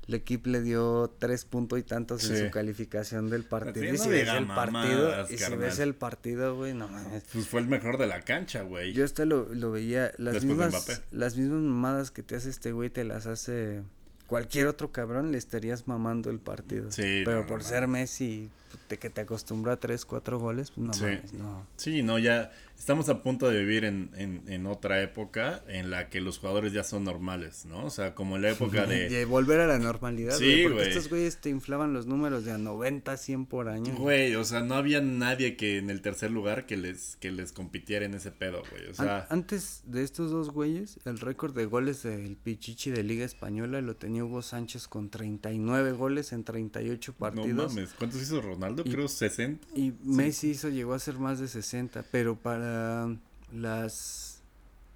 el equipo le dio tres puntos y tantos en su calificación del partido. y si ves el partido, y si ves el partido, güey, no mames. Pues fue el mejor de la cancha, güey. Yo hasta lo, lo veía, las mismas, las mismas mamadas que te hace este güey te las hace cualquier otro cabrón, le estarías mamando el partido. Sí. Pero por ser Messi, de que te acostumbró a tres, cuatro goles, pues no mames, no. Sí, no, ya, estamos a punto de vivir en, en, en, otra época en la que los jugadores ya son normales, ¿no? O sea, como en la época de... de volver a la normalidad, sí, güey. Porque estos güeyes te inflaban los números de a 90, 100 por año. Güey, o sea, no había nadie que en el tercer lugar que les, que les compitiera en ese pedo, güey. O sea... antes de estos dos güeyes, el récord de goles del Pichichi de Liga Española lo tenía Hugo Sánchez con 39 goles en 38 partidos. No mames, ¿cuántos hizo Ronaldo? Creo 60. Y Messi hizo, llegó a ser más de 60, pero para las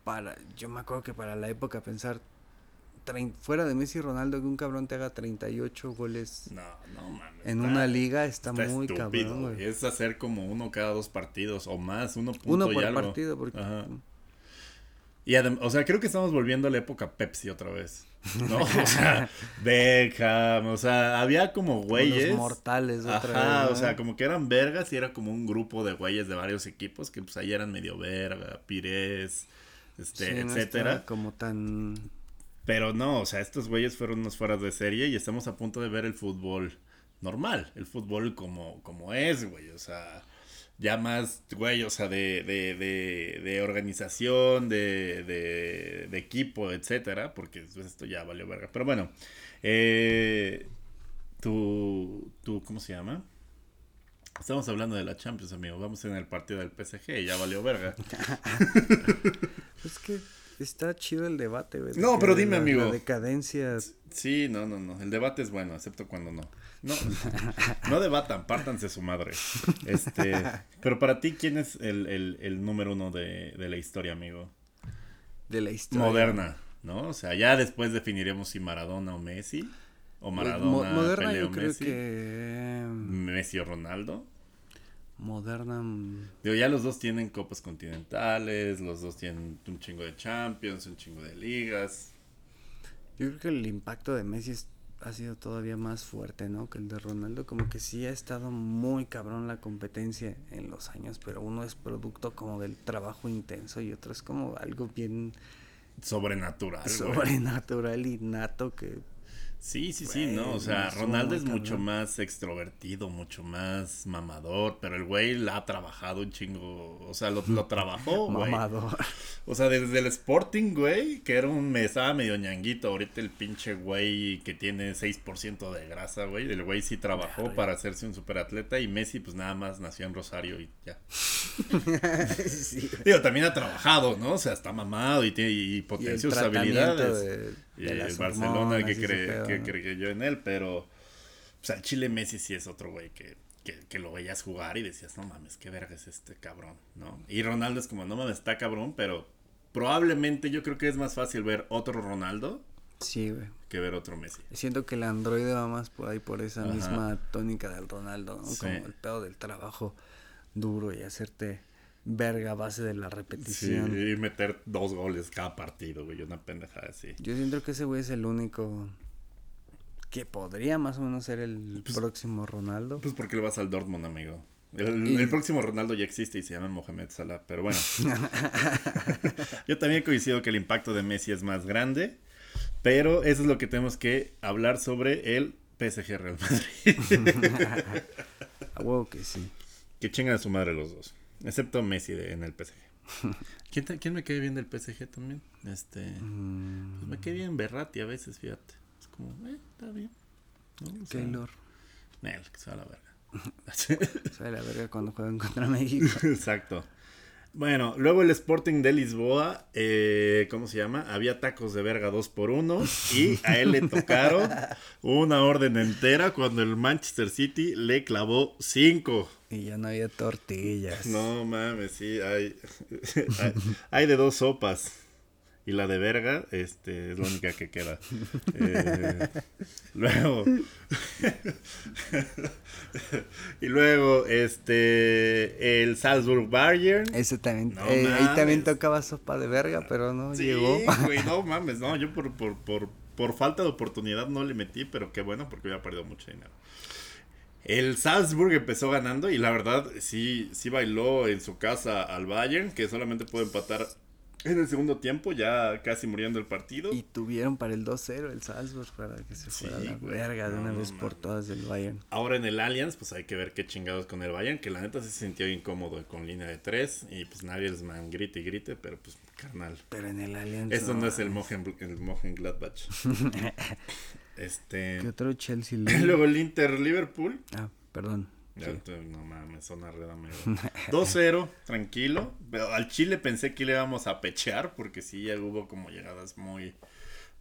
para yo me acuerdo que para la época pensar fuera de Messi y Ronaldo que un cabrón te haga 38 goles no, no, mames, en una liga está, muy cabrón es hacer como uno cada dos partidos o más uno punto uno por partido porque y o sea creo que estamos volviendo a la época Pepsi otra vez ¿no? O sea, Beckham, o sea, había como güeyes. mortales, otra Ajá, o sea, como que eran vergas y era como un grupo de güeyes de varios equipos que pues ahí eran medio verga, Pires, este, etcétera. como tan. Pero no, o sea, estos güeyes fueron unos fueras de serie y estamos a punto de ver el fútbol normal, el fútbol como, como es, güey, o sea ya más, güey, o sea, de, de, de, de organización, de, de, de, equipo, etcétera, porque pues, esto ya valió verga. Pero bueno, eh, tu, tu, ¿cómo se llama? Estamos hablando de la Champions, amigo. Vamos en el partido del PSG, ya valió verga. es que está chido el debate, güey. No, pero dime, amigo. La decadencia. Sí, no, no, no. El debate es bueno, excepto cuando no. No, no debatan, pártanse su madre. Este, pero para ti, ¿quién es el, el, el número uno de, de, la historia, amigo? De la historia. Moderna, ¿no? O sea, ya después definiremos si Maradona o Messi. O Maradona, Moderna, yo creo Messi. Que... Messi o Ronaldo. Moderna. Mm. Digo, ya los dos tienen copas continentales, los dos tienen un chingo de Champions, un chingo de ligas. Yo creo que el impacto de Messi es ha sido todavía más fuerte, ¿no? Que el de Ronaldo, como que sí ha estado muy cabrón la competencia en los años, pero uno es producto como del trabajo intenso y otro es como algo bien sobrenatural. Sobrenatural y nato que Sí, sí, sí, no, o sea, Ronaldo es mucho más extrovertido, mucho más mamador, pero el güey la ha trabajado un chingo, o sea, lo, lo trabajó, güey. Mamador. O sea, desde el Sporting, güey, que era un, estaba medio ñanguito, ahorita el pinche güey que tiene 6% de grasa, güey, el güey sí trabajó para hacerse un superatleta y Messi pues nada más nació en Rosario y ya. sí, Digo, también ha trabajado, ¿no? O sea, está mamado y, tiene, y potencia sus habilidades. Y el Barcelona que cree, que creyó en él, pero o sea, el Chile Messi sí es otro güey que, que, que, lo veías jugar y decías, no mames, qué verga es este cabrón, ¿no? Y Ronaldo es como, no mames, está cabrón, pero probablemente yo creo que es más fácil ver otro Ronaldo. Sí, güey. Que ver otro Messi. Siento que el androide va más por ahí, por esa misma tónica del Ronaldo, ¿no? Como el pedo del trabajo duro y hacerte verga a base de la repetición. Sí, y meter dos goles cada partido, güey, una pendejada así. Yo siento que ese güey es el único que podría más o menos ser el pues, próximo Ronaldo. Pues porque le vas al Dortmund, amigo. El, próximo Ronaldo ya existe y se llama Mohamed Salah, pero bueno. Yo también coincido que el impacto de Messi es más grande, pero eso es lo que tenemos que hablar sobre el PSG Real Madrid. a huevo que sí. Que chingan a su madre los dos. Excepto Messi en el PSG. ¿Quién, ¿Quién, me cae bien del PSG también? Este. Mm. Pues me cae bien Berratti a veces, fíjate. Es como, eh, está bien. ¿no? Keylor. que se va a la verga. se va a la verga cuando juegan contra México. Exacto. Bueno, luego el Sporting de Lisboa, eh, ¿cómo se llama? Había tacos de verga dos por uno y a él le tocaron una orden entera cuando el Manchester City le clavó cinco. Y ya no había tortillas. No mames, sí, hay, hay de dos sopas. Y la de verga, este, es la única que queda. Eh, luego. y luego, este. El Salzburg Bayern. Ese también. Eh, ahí también tocaba sopa de verga, pero no sí, llegó. güey, no mames, no. Yo por, por, por, por falta de oportunidad no le metí, pero qué bueno porque había perdido mucho dinero. El Salzburg empezó ganando y la verdad sí, sí bailó en su casa al Bayern, que solamente puede empatar en el segundo tiempo, ya casi muriendo el partido. Y tuvieron para el 2-0 el Salzburg para que se fuera la verga de una vez por todas del Bayern. Ahora en el Allianz, pues hay que ver qué chingados con el Bayern, que la neta se sintió incómodo con línea de 3 y pues nadie les man grite y grite, pero pues carnal. Pero en el Allianz. Esto no, es el Mohen, el Mohen Gladbach. este. ¿Qué otro Chelsea? Luego el Inter Liverpool. Ah, perdón. No mames, son 2-0, tranquilo. Pero al Chile pensé que le íbamos a pechear porque sí, ya hubo como llegadas muy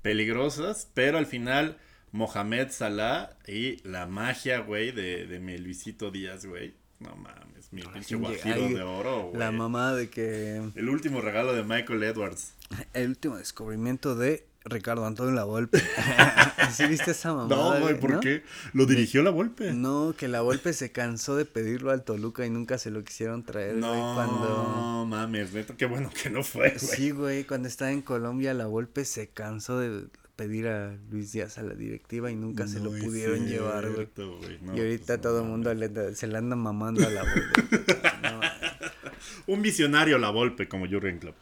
peligrosas. Pero al final, Mohamed Salah y la magia, güey, de, de mi Luisito Díaz, güey. No mames, mi pinche guajiro de oro, güey. La mamá de que. El último regalo de Michael Edwards. El último descubrimiento de Ricardo Antonio La Volpe. ¿Sí viste esa mamá? No, güey, ¿por qué? ¿Lo dirigió La Volpe? No, que La Volpe se cansó de pedirlo al Toluca y nunca se lo quisieron traer, no, cuando... No, mames, neto, qué bueno que no fue, güey. Sí, güey, cuando estaba en Colombia La Volpe se cansó de pedir a Luis Díaz a la directiva y nunca se lo pudieron llevar, güey. y ahorita pues, todo el mundo se le anda mamando a La Volpe. Un visionario La Volpe como Jurgen Klopp.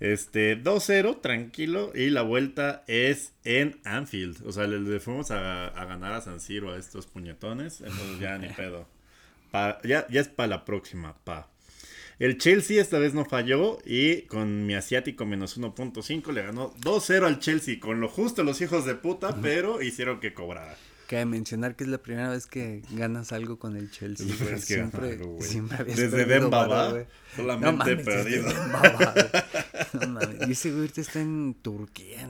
Este, 2-0, tranquilo. Y la vuelta es en Anfield. O sea, le, fuimos a, ganar a San Siro a estos puñetones. Entonces ya ni pedo. ya, ya es para la próxima, pa. El Chelsea esta vez no falló y con mi asiático menos 1.5 le ganó 2-0 al Chelsea. Con lo justo los hijos de puta, pero hicieron que cobrara. Cabe mencionar que es la primera vez que ganas algo con el Chelsea. Siempre, siempre habías Desde Demba va, solamente no perdido. no mames. Y ese güey está en Turquía.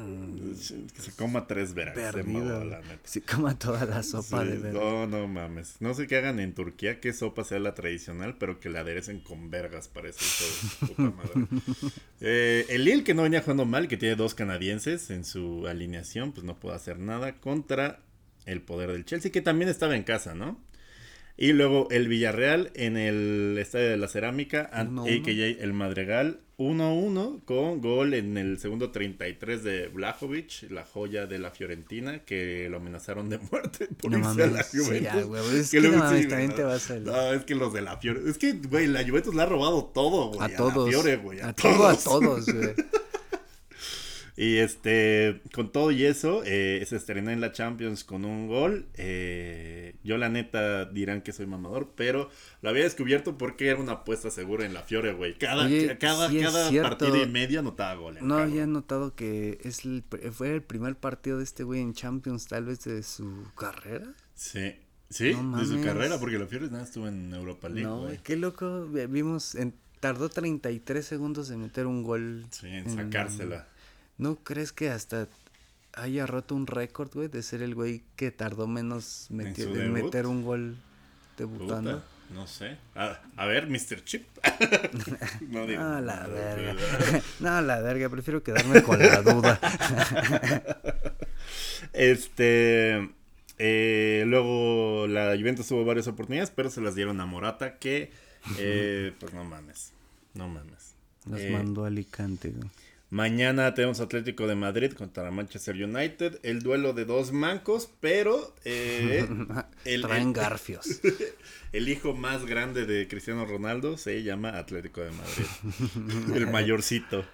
Que se coma tres veras. Perdido. Se coma toda la sopa de verga. No, no mames. No sé qué hagan en Turquía, qué sopa sea la tradicional, pero que la aderecen con vergas. Puta madre. eh, el Lille, que no venía jugando mal, que tiene dos canadienses en su alineación, pues no puede hacer nada contra el poder del Chelsea, que también estaba en casa, ¿no? Y luego el Villarreal en el Estadio de la Cerámica, a.k.a. el Madregal, 1-1 con gol en el segundo 33 de Blajovic, la joya de la Fiorentina, que lo amenazaron de muerte por irse a la Juventus. es que, no, es que los de la Fiorentina, es que, güey, la Juventus le ha robado todo, güey. A, todos. a, todos. a todos, güey. Y este, con todo y eso, eh, se estrenó en la Champions con un gol. Eh, yo la neta dirán que soy mamador, pero lo había descubierto porque era una apuesta segura en la Fiore, güey. Cada, cada, cada partido y medio anotaba gol. No había notado que es fue el primer partido de este güey en Champions, tal vez de su carrera. Sí. Sí, de su carrera, porque la Fiore nada estuvo en Europa League. No, güey. qué loco. Vimos, en, tardó 33 segundos en meter un gol. Sí, en sacársela. ¿No crees que hasta haya roto un récord, güey, de ser el güey que tardó menos en meter un gol debutando. no sé. A, ver, Mr. Chip. no, digo, no, la verga. no, la verga, prefiero quedarme con la duda. este. Eh, luego la Juventus tuvo varias oportunidades, pero se las dieron a Morata, que, eh, pues no mames, no mames. Las eh, mandó a Alicante. Mañana tenemos Atlético de Madrid contra Manchester United, el duelo de dos mancos, pero el, traen garfios. El hijo más grande de Cristiano Ronaldo se llama Atlético de Madrid, el mayorcito.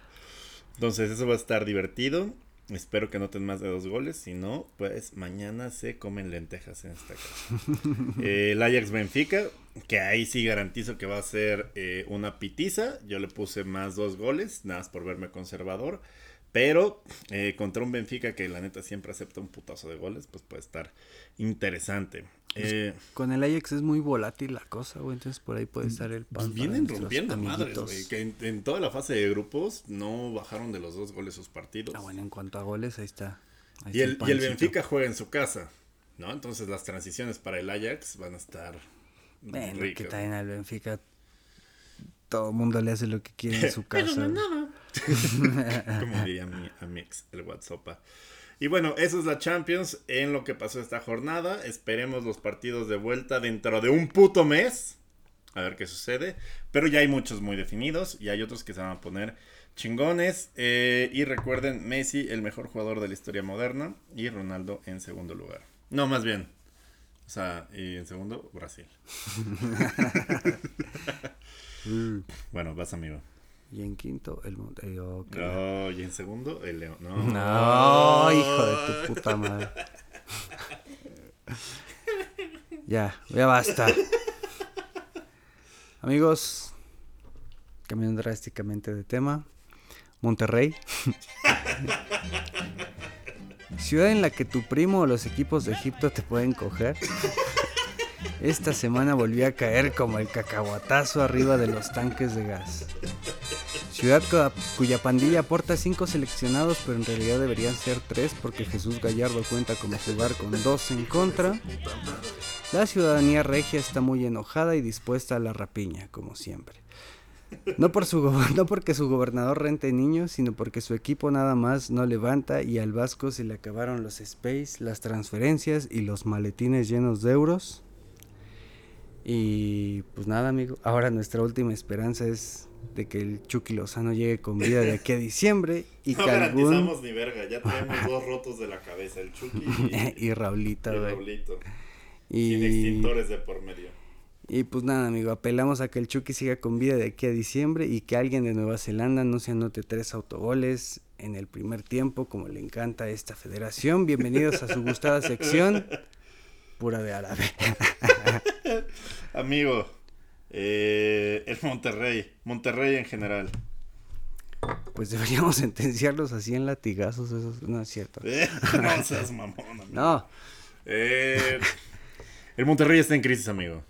Entonces eso va a estar divertido. Espero que noten más de dos goles. Si no, pues mañana se comen lentejas en esta casa. Eh, el Ajax Benfica, que ahí sí garantizo que va a ser eh, una pitiza. Yo le puse más dos goles, nada más por verme conservador. Pero eh, contra un Benfica que la neta siempre acepta un putazo de goles, pues puede estar interesante. Pues, eh, con el Ajax es muy volátil la cosa, güey. Entonces por ahí puede estar el pan. Vienen rompiendo madres, güey. Que en, toda la fase de grupos no bajaron de los dos goles sus partidos. Ah, bueno, en cuanto a goles, ahí está. y, el, y el Benfica juega en su casa, ¿no? Entonces las transiciones para el Ajax van a estar. Bueno, que en al Benfica. Todo el mundo le hace lo que quiere en su casa. Como diría mi, a el WhatsApp. Y bueno, eso es la Champions en lo que pasó esta jornada. Esperemos los partidos de vuelta dentro de un puto mes. A ver qué sucede. Pero ya hay muchos muy definidos y hay otros que se van a poner chingones. Eh, y recuerden, Messi, el mejor jugador de la historia moderna. Y Ronaldo en segundo lugar. No, más bien. O sea, y en segundo, Brasil. bueno, vas amigo. Y en quinto, el eh, No, y en segundo, el León. No. no, hijo de tu puta madre. ya, ya basta. Amigos, cambiando drásticamente de tema. Monterrey. Ciudad en la que tu primo o los equipos de Egipto te pueden coger. Esta semana volvió a caer como el cacahuatazo arriba de los tanques de gas. Ciudad cuya pandilla aporta cinco seleccionados, pero en realidad deberían ser tres porque Jesús Gallardo cuenta como jugar con dos en contra. La ciudadanía regia está muy enojada y dispuesta a la rapiña, como siempre. No, por su, no porque su gobernador rente niños, sino porque su equipo nada más no levanta y al Vasco se le acabaron los space, las transferencias y los maletines llenos de euros. Y pues nada, amigo. Ahora nuestra última esperanza es de que el Chucky Lozano llegue con vida de aquí a diciembre y no que garantizamos ni verga, ya tenemos dos rotos de la cabeza, el Chucky y, y Raulito, y Sin extintores de por medio. Y pues nada, amigo, apelamos a que el Chucky siga con vida de aquí a diciembre y que alguien de Nueva Zelanda no se anote tres autogoles en el primer tiempo, como le encanta a esta federación. Bienvenidos a su gustada sección, pura de árabe. amigo, eh, el Monterrey, Monterrey en general. Pues deberíamos sentenciarlos así en latigazos, eso no es cierto. Eh, no seas mamón, amigo. No. Eh, el Monterrey está en crisis, amigo.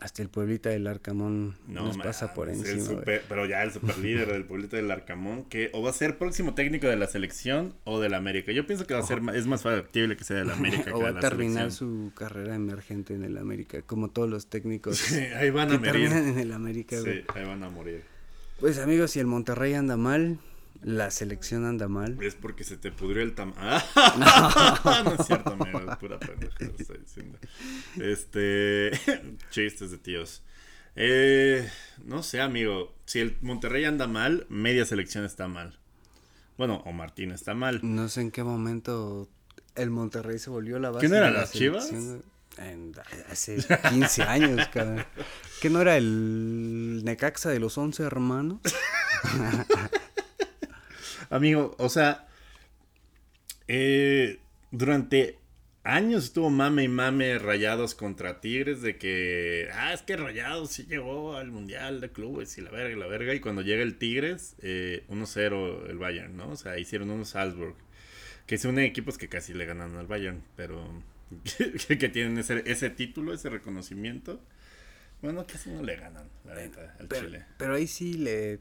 Hasta el pueblita del Arcamón nos pasa por encima. pero ya el super líder del pueblito del Arcamón, que o va a ser próximo técnico de la selección o del América. Yo pienso que va a ser es más factible que sea del América. o va a terminar su carrera emergente en el América, como todos los técnicos. Sí, ahí van a morir. en el América. Sí, ahí van a morir. Pues amigos, si el Monterrey anda mal, la selección anda mal. Es porque se te pudrió el tamaño. Ah, no. es cierto, amigo. Pura pendeja estoy diciendo. Este. Chistes de tíos. Eh, no sé, amigo. Si el Monterrey anda mal, media selección está mal. Bueno, o Martín está mal. No sé en qué momento el Monterrey se volvió la base. ¿Quién eran las chivas? hace 15 años, cabrón. ¿Qué no era el Necaxa de los 11 hermanos? Amigo, o sea, eh, durante años estuvo mame y mame rayados contra Tigres de que, ah, es que rayados sí llegó al Mundial de Clubes y la verga y la verga. Y cuando llega el Tigres, eh, 1-0 el Bayern, ¿no? O sea, hicieron unos Salzburg. Que son equipos que casi le ganan al Bayern, pero que, tienen ese, ese título, ese reconocimiento. Bueno, casi no le ganan, la neta, al Chile. Pero ahí sí le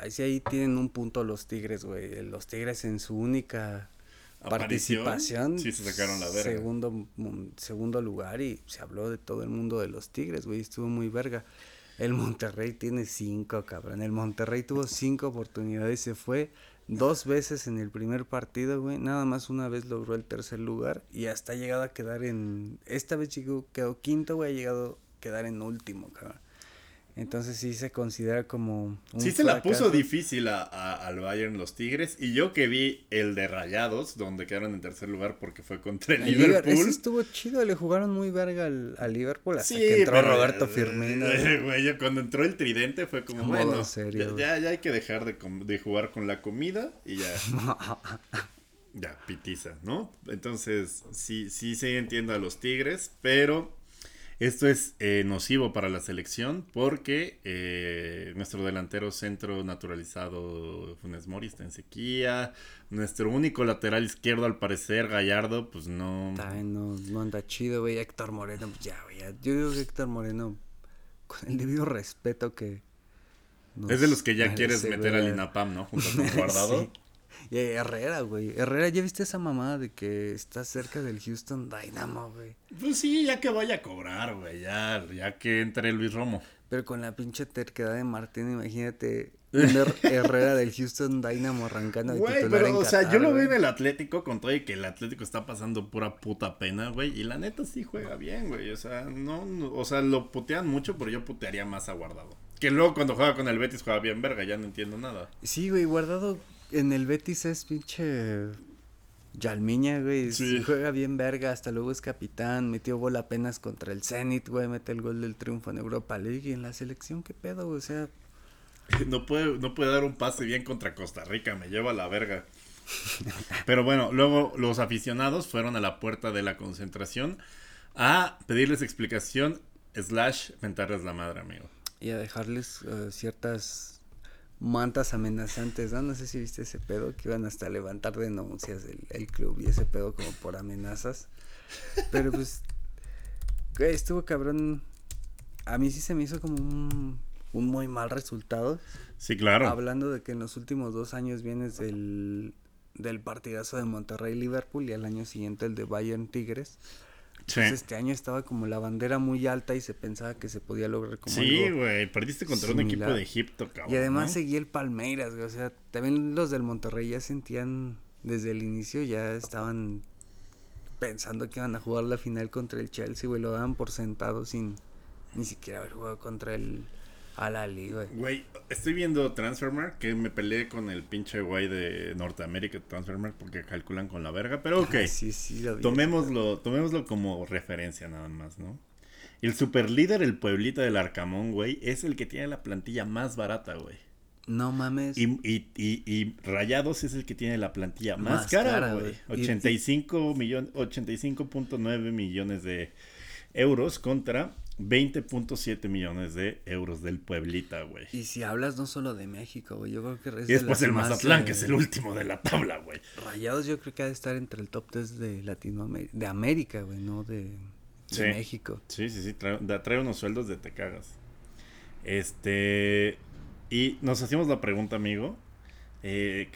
Ahí sí ahí tienen un punto los Tigres, güey. Los Tigres en su única participación. Sí, se sacaron la verga. Segundo, segundo lugar y se habló de todo el mundo de los Tigres, güey. Estuvo muy verga. El Monterrey tiene cinco, cabrón. El Monterrey tuvo cinco oportunidades. Se fue dos veces en el primer partido, güey. Nada más una vez logró el tercer lugar y hasta ha llegado a quedar en. Esta vez llegó, quedó quinto, güey. Ha llegado a quedar en último, cabrón. Entonces sí se considera como... Un sí se la puso difícil a, al Bayern los Tigres. Y yo que vi el de Rayados, donde quedaron en tercer lugar porque fue contra el, Liverpool. Ese estuvo chido, le jugaron muy verga al, al Liverpool hasta que entró Roberto Firmino. Güey, cuando entró el tridente fue como, bueno, ya, ya, hay que dejar de, de jugar con la comida y ya... ya, pitiza, ¿no? Entonces, sí, sí se entiende a los Tigres, pero esto es eh, nocivo para la selección porque eh, nuestro delantero centro naturalizado Funes Mori está en sequía. Nuestro único lateral izquierdo, al parecer, Gallardo, pues no. no, no anda chido, güey. Héctor Moreno, pues ya, güey. Yo digo que Héctor Moreno, con el debido respeto que. Es de los que ya quieres meter al INAPAM, ¿no? Junto con Guardado. Y Herrera, güey. Herrera, ¿ya viste esa mamada de que está cerca del Houston Dynamo, güey? Pues sí, ya que vaya a cobrar, güey. Ya, ya que entre Luis Romo. Pero con la pinche terquedad de Martín, imagínate Herrera del Houston Dynamo arrancando de Güey, pero, o sea, yo lo veo en el Atlético con todo y que el Atlético está pasando pura puta pena, güey. Y la neta sí juega bien, güey. O sea, no, no, o sea, lo putean mucho, pero yo putearía más a Guardado. Que luego cuando juega con el Betis juega bien verga, ya no entiendo nada. Sí, güey, Guardado en el Betis es pinche Yalmiña, güey. Juega bien verga, hasta luego es capitán. Metió gol apenas contra el Zenit, güey. Mete el gol del triunfo en Europa League. Y en la selección, ¿qué pedo, güey? O sea. No puede, no puede dar un pase bien contra Costa Rica, me lleva a la verga. Pero bueno, luego los aficionados fueron a la puerta de la concentración a pedirles explicación, slash, mentarles la madre, amigo. Y a dejarles eh, ciertas mantas amenazantes, ¿no? No sé si viste ese pedo que iban hasta levantar denuncias del el club y ese pedo como por amenazas. Pero pues, güey, estuvo cabrón. A mí sí se me hizo como un, un muy mal resultado. Sí, claro. Hablando de que en los últimos dos años vienes del, del partidazo de Monterrey-Liverpool y al año siguiente el de Bayern-Tigres este año estaba como la bandera muy alta y se pensaba que se podía lograr como Sí, güey, perdiste contra un equipo de Egipto, cabrón. Y además seguía el Palmeiras, güey, o sea, también los del Monterrey ya sentían desde el inicio ya estaban pensando que iban a jugar la final contra el Chelsea, güey, lo daban por sentado sin ni siquiera haber jugado contra el a la liga. Güey, estoy viendo Transfermark, que me peleé con el pinche güey de Norteamérica Transfermark porque calculan con la verga, pero ok. sí, sí, tomémoslo, tomémoslo como referencia nada más, ¿no? El superlíder, el pueblita del Arcamón, güey, es el que tiene la plantilla más barata, güey. No mames. Y, y, y, Rayados es el que tiene la plantilla más, cara, güey. 85 millones, 85.9 millones de euros contra 20.7 millones de euros del Pueblita, güey. Y si hablas no solo de México, güey, yo creo que... Es y después el Mazatlán, que es el último de la tabla, güey. Rayados yo creo que ha de estar entre el top 3 de Latinoamérica, de América, güey, no de, México. Sí, sí, sí, trae, trae, unos sueldos de te cagas. Este... Y nos hacíamos la pregunta, amigo. Eh,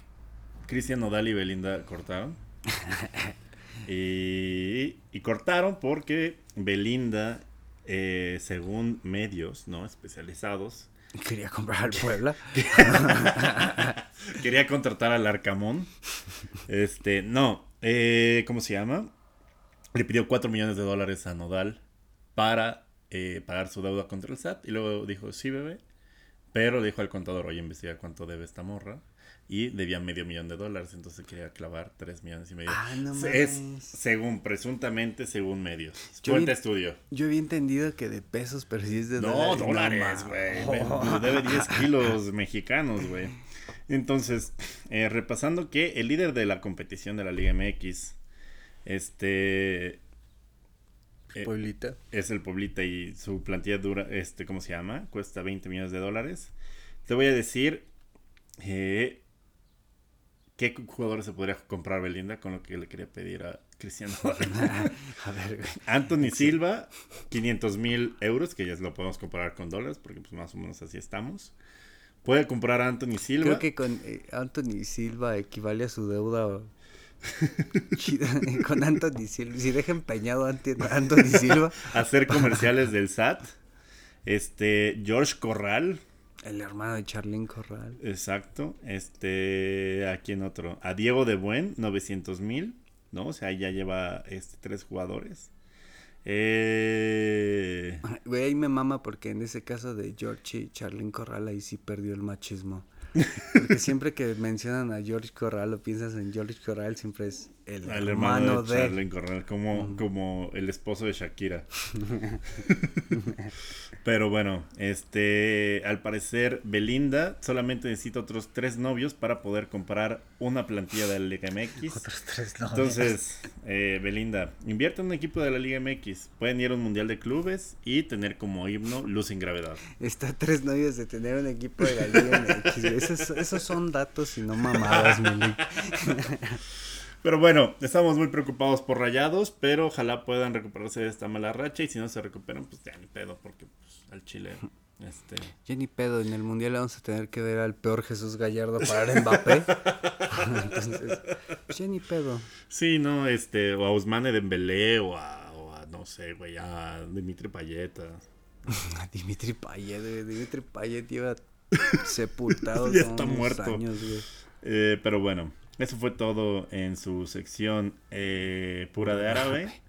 Cristian Nodal y Belinda cortaron. y, y cortaron porque Belinda eh, según medios, ¿no? Especializados. Quería comprar al Puebla. Quería contratar al Arcamón. Este, no, eh, ¿cómo se llama? Le pidió 4 millones de dólares a Nodal para eh, pagar su deuda contra el SAT. Y luego dijo, sí, bebé. Pero dijo al contador, oye, investiga cuánto debe esta morra y debía medio millón de dólares, entonces quería clavar tres millones y medio. Ah, no es según, presuntamente, según medios. Fuente estudio. Yo había entendido que de pesos, pero si es de no, dólares. güey. Debe 10 kilos mexicanos, güey. Entonces, eh, repasando que el líder de la competición de la Liga MX, este... Eh, Pueblita. Es el Pueblita y su plantilla dura, este, ¿cómo se llama? Cuesta 20 millones de dólares. Te voy a decir, eh, ¿Qué jugadores se podría comprar Belinda con lo que le quería pedir a Cristiano? a ver, Anthony Silva, 500 mil euros, que ya lo podemos comparar con dólares, porque pues más o menos así estamos. Puede comprar a Anthony Silva. Creo que con eh, Anthony Silva equivale a su deuda Chido, con Anthony Silva. Si deja empeñado Anthony Silva. Hacer comerciales del SAT. Este, George Corral. El hermano de Charlene Corral. Exacto. Este, ¿a quién otro? A Diego de Buen, 900 mil. ¿No? O sea, ya lleva este, tres jugadores. Eh... Güey, ahí me mama porque en ese caso de George y Corral ahí sí perdió el machismo. Porque siempre que mencionan a George Corral o piensas en George Corral, siempre es el, hermano, de, Charlene Corral, como, como el esposo de Shakira. Pero bueno, este, al parecer Belinda solamente necesita otros tres novios para poder comprar una plantilla de la Liga MX. Otros tres novios. Entonces, eh, Belinda, invierte en un equipo de la Liga MX. Pueden ir a un mundial de clubes y tener como himno Luz sin gravedad. Está tres novios de tener un equipo de la Liga MX. Esos, esos son datos y no mamadas. Pero bueno, estamos muy preocupados por Rayados, pero ojalá puedan recuperarse de esta mala racha y si no se recuperan, pues ya ni pedo, porque pues, al Chile, este... Ya ni pedo, en el Mundial vamos a tener que ver al peor Jesús Gallardo parar Mbappé. Entonces, pues ya ni pedo. Sí, no, este, o a Usmane Dembélé o a, o a no sé, güey, a Dimitri Payet. A... Dimitri Payet, güey, Dimitri Payet lleva sepultado. ya está muerto. Años, eh, pero bueno, eso fue todo en su sección eh, pura de árabe.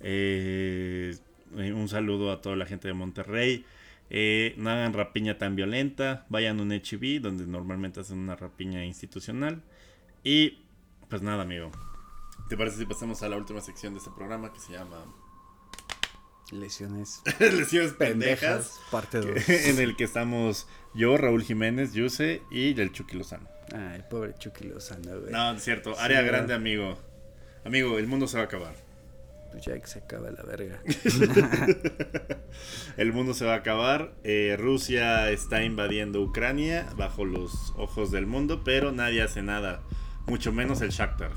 Eh, un saludo a toda la gente de Monterrey. Eh, no hagan rapiña tan violenta. Vayan a un HB donde normalmente hacen una rapiña institucional. Y pues nada, amigo. ¿Te parece si pasamos a la última sección de este programa que se llama Lesiones. Lesiones pendejas. parte 2. En el que estamos yo, Raúl Jiménez, Yuse y el Chucky Lozano. Ay, pobre Chucky Lozano, güey. No, es cierto. Área grande, amigo. Amigo, el mundo se va a acabar. Pues ya que se acaba la verga. el mundo se va a acabar. Eh, Rusia está invadiendo Ucrania bajo los ojos del mundo, pero nadie hace nada. Mucho menos el Shakhtar.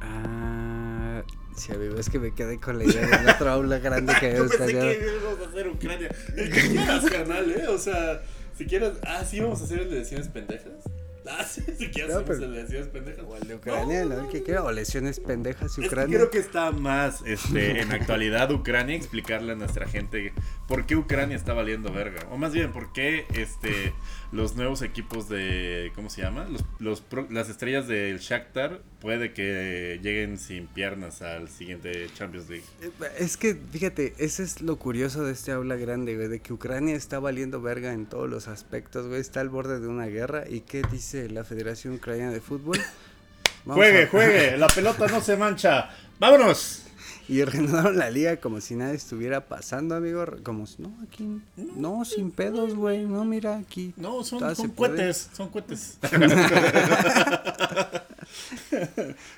Ah, sí, amigo, es que me quedé con la idea de la otra aula grande que habíamos Pensé que íbamos a hacer Ucrania. Quieras, canal, ¿eh? O sea, si quieres. Ah, sí, vamos a hacer el de lesiones pendejas. Ah, sí, si quieres, No, hacemos el de lesiones pendejas. O el de Ucrania, ¿no? El que quiera, o lesiones pendejas y Es que Ucrania. creo que está más este, en actualidad Ucrania explicarle a nuestra gente por qué Ucrania está valiendo verga. O más bien, por qué este, los nuevos equipos de. ¿Cómo se llama? Los, los pro- las estrellas del Shakhtar puede que lleguen sin piernas al siguiente Champions League. Eh, Es que, fíjate, ese es lo curioso de este aula grande, güey, de que Ucrania está valiendo verga en todos los aspectos, güey, está al borde de una guerra. ¿Y qué dice la Federación Ucraniana de Fútbol? Vamos juegue, a- juegue, la pelota no se mancha. ¡Vámonos! Y reanudaron la liga como si nada estuviera pasando, amigo. Como, si- no, aquí, no, sin pedos, güey, no, mira, aquí. No, son, son cohetes, son cohetes.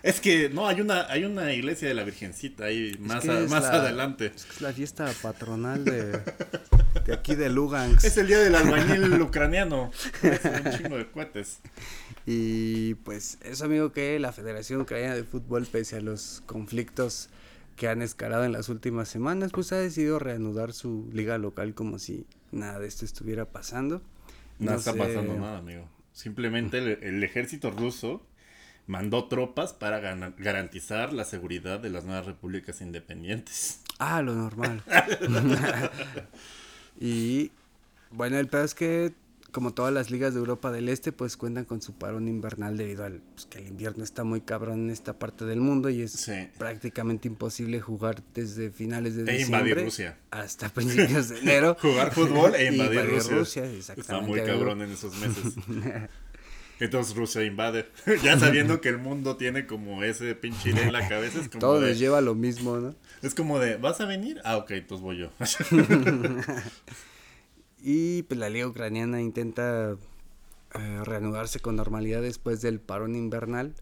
es que no, hay una, hay una iglesia de la Virgencita ahí más, a- más la- adelante. Es que es la fiesta patronal de, de aquí de Lugansk. Es el día del albañil ucraniano. Es un chingo de cohetes. Y pues eso amigo que la Federación Ucraniana de Fútbol, pese a los conflictos que han escalado en las últimas semanas, pues ha decidido reanudar su liga local como si nada de esto estuviera pasando. No, No está sé. pasando nada, amigo. Simplemente el, el ejército ruso mandó tropas para garantizar la seguridad de las nuevas repúblicas independientes. Ah, lo normal. y bueno, el peor es que como todas las ligas de Europa del Este, pues cuentan con su parón invernal debido al pues, que el invierno está muy cabrón en esta parte del mundo y es Sí. prácticamente imposible jugar desde finales de E diciembre Rusia. hasta principios de enero. Jugar fútbol e invadir, invadir Rusia. Rusia, Está muy cabrón en esos meses. Entonces Rusia invade. ya sabiendo que el mundo tiene como ese pinche idea en la cabeza. Es como, Todo de, nos lleva a lo mismo, ¿no? es como de, ¿vas a venir? Ah, ok, entonces voy yo. Y pues la liga ucraniana intenta eh, reanudarse con normalidad después del parón invernal.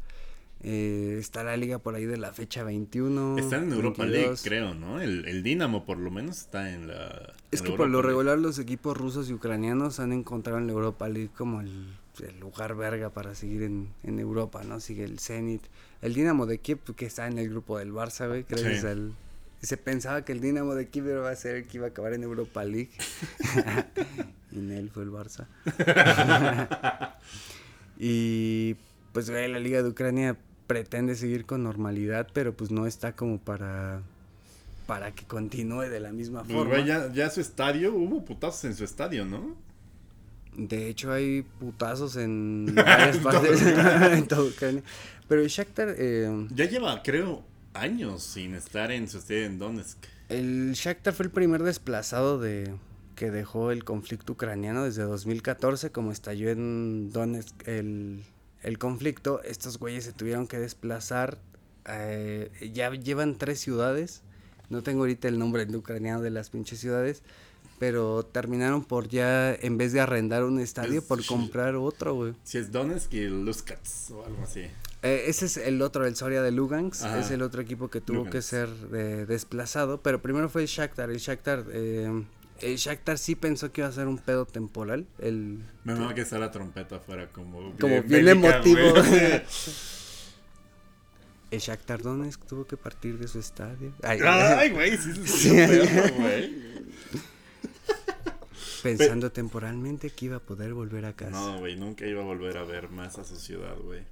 Eh, está la liga por ahí de la fecha 21. Están en Europa 22. League, creo, ¿no? El, el Dinamo por lo menos está en la... Es en que por lo League. regular los equipos rusos y ucranianos han encontrado en la Europa League como el, el lugar verga para seguir en, en Europa, ¿no? Sigue el Zenit. El Dinamo de Kiev, que está en el grupo del Barça, güey, gracias Sí. al... Se pensaba que el Dinamo de Kiev iba a ser el que iba a acabar en Europa League. y en él fue el Barça. y pues güey, la Liga de Ucrania pretende seguir con normalidad, pero pues no está como para para que continúe de la misma Pues, forma. güey, ya, ya su estadio, hubo putazos en su estadio, ¿no? De hecho, hay putazos en varias partes en todo Ucrania. Pero Shakhtar, eh, Ya lleva, creo, años sin estar en su en Donetsk. el Shakhtar fue el primer desplazado de que dejó el conflicto ucraniano desde 2014, como estalló en Donetsk el, el conflicto. Estos güeyes se tuvieron que desplazar. eh, ya llevan tres ciudades. No tengo ahorita el nombre en ucraniano de las pinches ciudades. Pero terminaron por ya, en vez de arrendar un estadio, Es- por comprar otro, güey. Si es Donetsk y Luskats o algo así. Eh, ese es el otro, el Soria de Lugansk, Ajá. es el otro equipo que tuvo que ser eh, desplazado, pero primero fue el Shakhtar, el Shakhtar, eh, el Shakhtar sí pensó que iba a ser un pedo temporal, el... Me mama que está la trompeta afuera como... Como bien emotivo. El Shakhtar Donetsk tuvo que partir de su estadio. Ay, güey, sí Sí. güey. pensando temporalmente que iba a poder volver a casa. No, güey, nunca iba a volver a ver más a su ciudad, güey.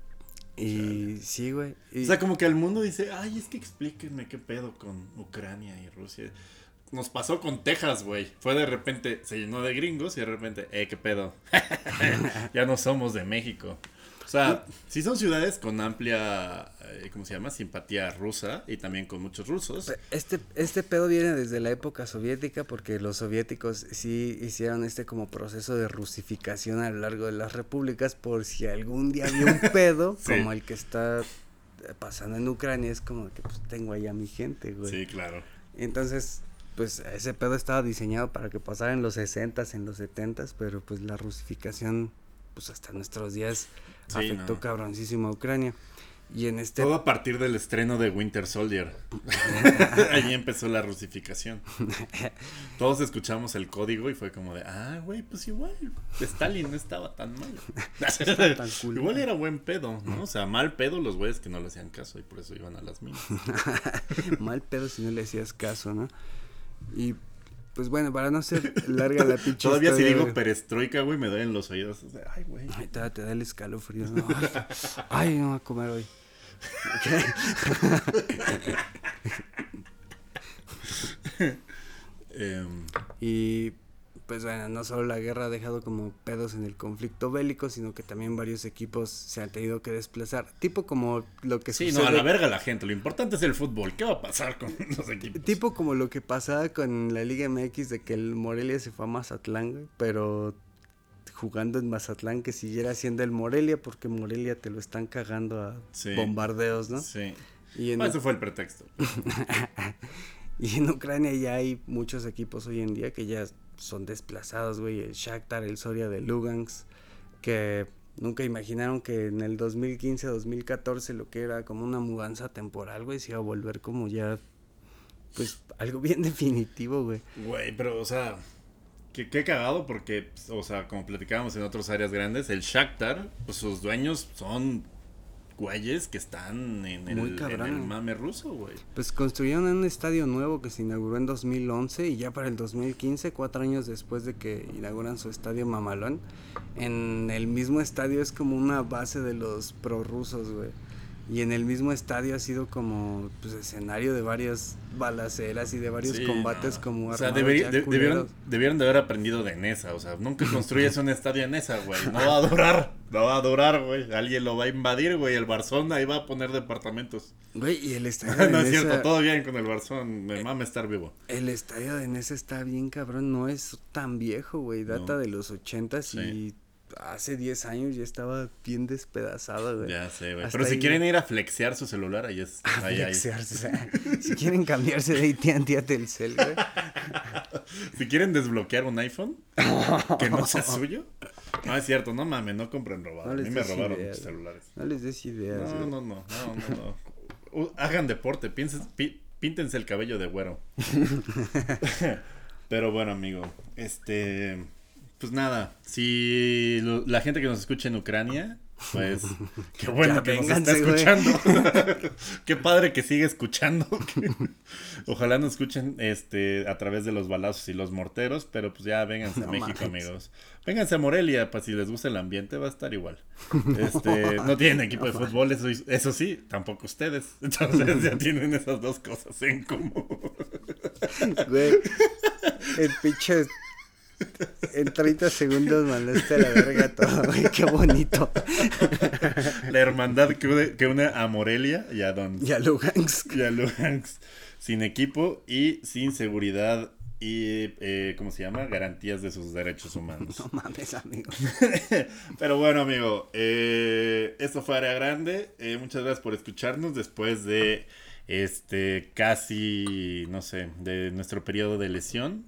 Y sí, güey. y- O sea, como que el mundo dice, ay, es que explíquenme qué pedo con Ucrania y Rusia. Nos pasó con Texas, güey. Fue de repente, se llenó de gringos y de repente, eh, qué pedo. ya no somos de México. O sea, sí son ciudades con amplia, eh, ¿cómo se llama? Simpatía rusa y también con muchos rusos. Este, este pedo viene desde la época soviética porque los soviéticos sí hicieron este como proceso de rusificación a lo largo de las repúblicas por si algún día había un pedo Sí. como el que está eh, pasando en Ucrania, es como que pues tengo ahí a mi gente, güey. Sí, claro. Entonces, pues ese pedo estaba diseñado para que pasara en los 60s, en los 70s, pero pues la rusificación pues hasta nuestros días Sí, afectó no. cabroncísimo a Ucrania. Y en este Todo a partir del estreno de Winter Soldier. Ahí empezó la rusificación. Todos escuchamos el código y fue como de, ah, güey, pues igual, Stalin no estaba tan mal. tan cool. Igual era buen pedo, ¿no? O sea, mal pedo los güeyes que no le hacían caso y por eso iban a las minas. Mal pedo si no le hacías caso, ¿no? Y pues bueno, para no ser larga la pinche Todavía si digo perestroika, güey, me duelen los oídos. O sea, ay, güey. Ay, te, da- te da el escalofrío, ¿no? Ay, no voy a comer hoy. Em, Y pues bueno, no solo la guerra ha dejado como pedos en el conflicto bélico, sino que también varios equipos se han tenido que desplazar. Tipo como lo que sí, sucede. no, a la verga la gente. Lo importante es el fútbol. ¿Qué va a pasar con los equipos? Tipo como lo que pasaba con la Liga MX de que el Morelia se fue a Mazatlán, pero jugando en Mazatlán que siguiera siendo el Morelia porque Morelia te lo están cagando a Sí. bombardeos, ¿no? Sí. Y en, Bueno, eso fue el pretexto. y en Ucrania ya hay muchos equipos hoy en día que ya son desplazados, güey, el Shakhtar, el Soria de Lugansk, que nunca imaginaron que en el 2015-2014 lo que era como una mudanza temporal, güey, se iba a volver como ya pues algo bien definitivo, güey. Güey, pero, o sea, qué, qué cagado porque, o sea, como platicábamos en otras áreas grandes, el Shakhtar, pues sus dueños son güeyes que están en el, Muy en el mame ruso, güey. Pues construyeron un estadio nuevo que se inauguró en 2011 y ya para el 2015, cuatro años después de que inauguran su estadio mamalón, en el mismo estadio es como una base de los prorrusos, güey. Y en el mismo estadio ha sido como pues, escenario de varias balaceras y de varios Sí, combates no. como O sea, de- debieron, debieron de haber aprendido de Nesa. O sea, nunca construyes un estadio en Nesa, güey. No va a durar. No va a durar, güey. Alguien lo va a invadir, güey. El Barzón ahí va a poner departamentos. Güey, y el estadio no de es cierto, Nesa- todo bien con el Barzón. Me mama estar vivo. El estadio de Nesa está bien cabrón, no es tan viejo, güey, data No. de los ochentas Sí. y hace 10 años ya estaba bien despedazado, güey. Ya sé, güey. Pero si quieren ir a flexear su celular, ahí es. Ahí, ahí. Flexearse. si quieren cambiarse de AT&T a Telcel, güey. Si quieren desbloquear un iPhone que no sea suyo. No es cierto, no mames, no compren robado. No a mí me robaron ideas, mis celulares. No les des ideas, No, no, no, no, no, no. Hagan deporte, piensen- pi- píntense el cabello de güero. Pero bueno, amigo, este, pues nada, si lo- la gente que nos escucha en Ucrania, pues qué bueno que nos está escuchando. qué padre que sigue escuchando. Ojalá nos escuchen este a través de los balazos y los morteros, pero pues ya vénganse a México, amigos. Vénganse a Morelia, para si les gusta el ambiente va a estar igual. Este, no tienen equipo de fútbol, eso, eso sí, tampoco ustedes. Entonces ya tienen esas dos cosas en común. El pinche en 30 segundos mandaste a la verga todo, güey, qué bonito. La hermandad que une, a Morelia y a Don. Y a Lugansk. Y a Lugansk. Sin equipo y sin seguridad y, eh, ¿cómo se llama? Garantías de sus derechos humanos. No mames, amigo. Pero bueno, amigo, eh, esto fue Área Grande. Eh, muchas gracias por escucharnos después de este casi, no sé, de nuestro periodo de lesión.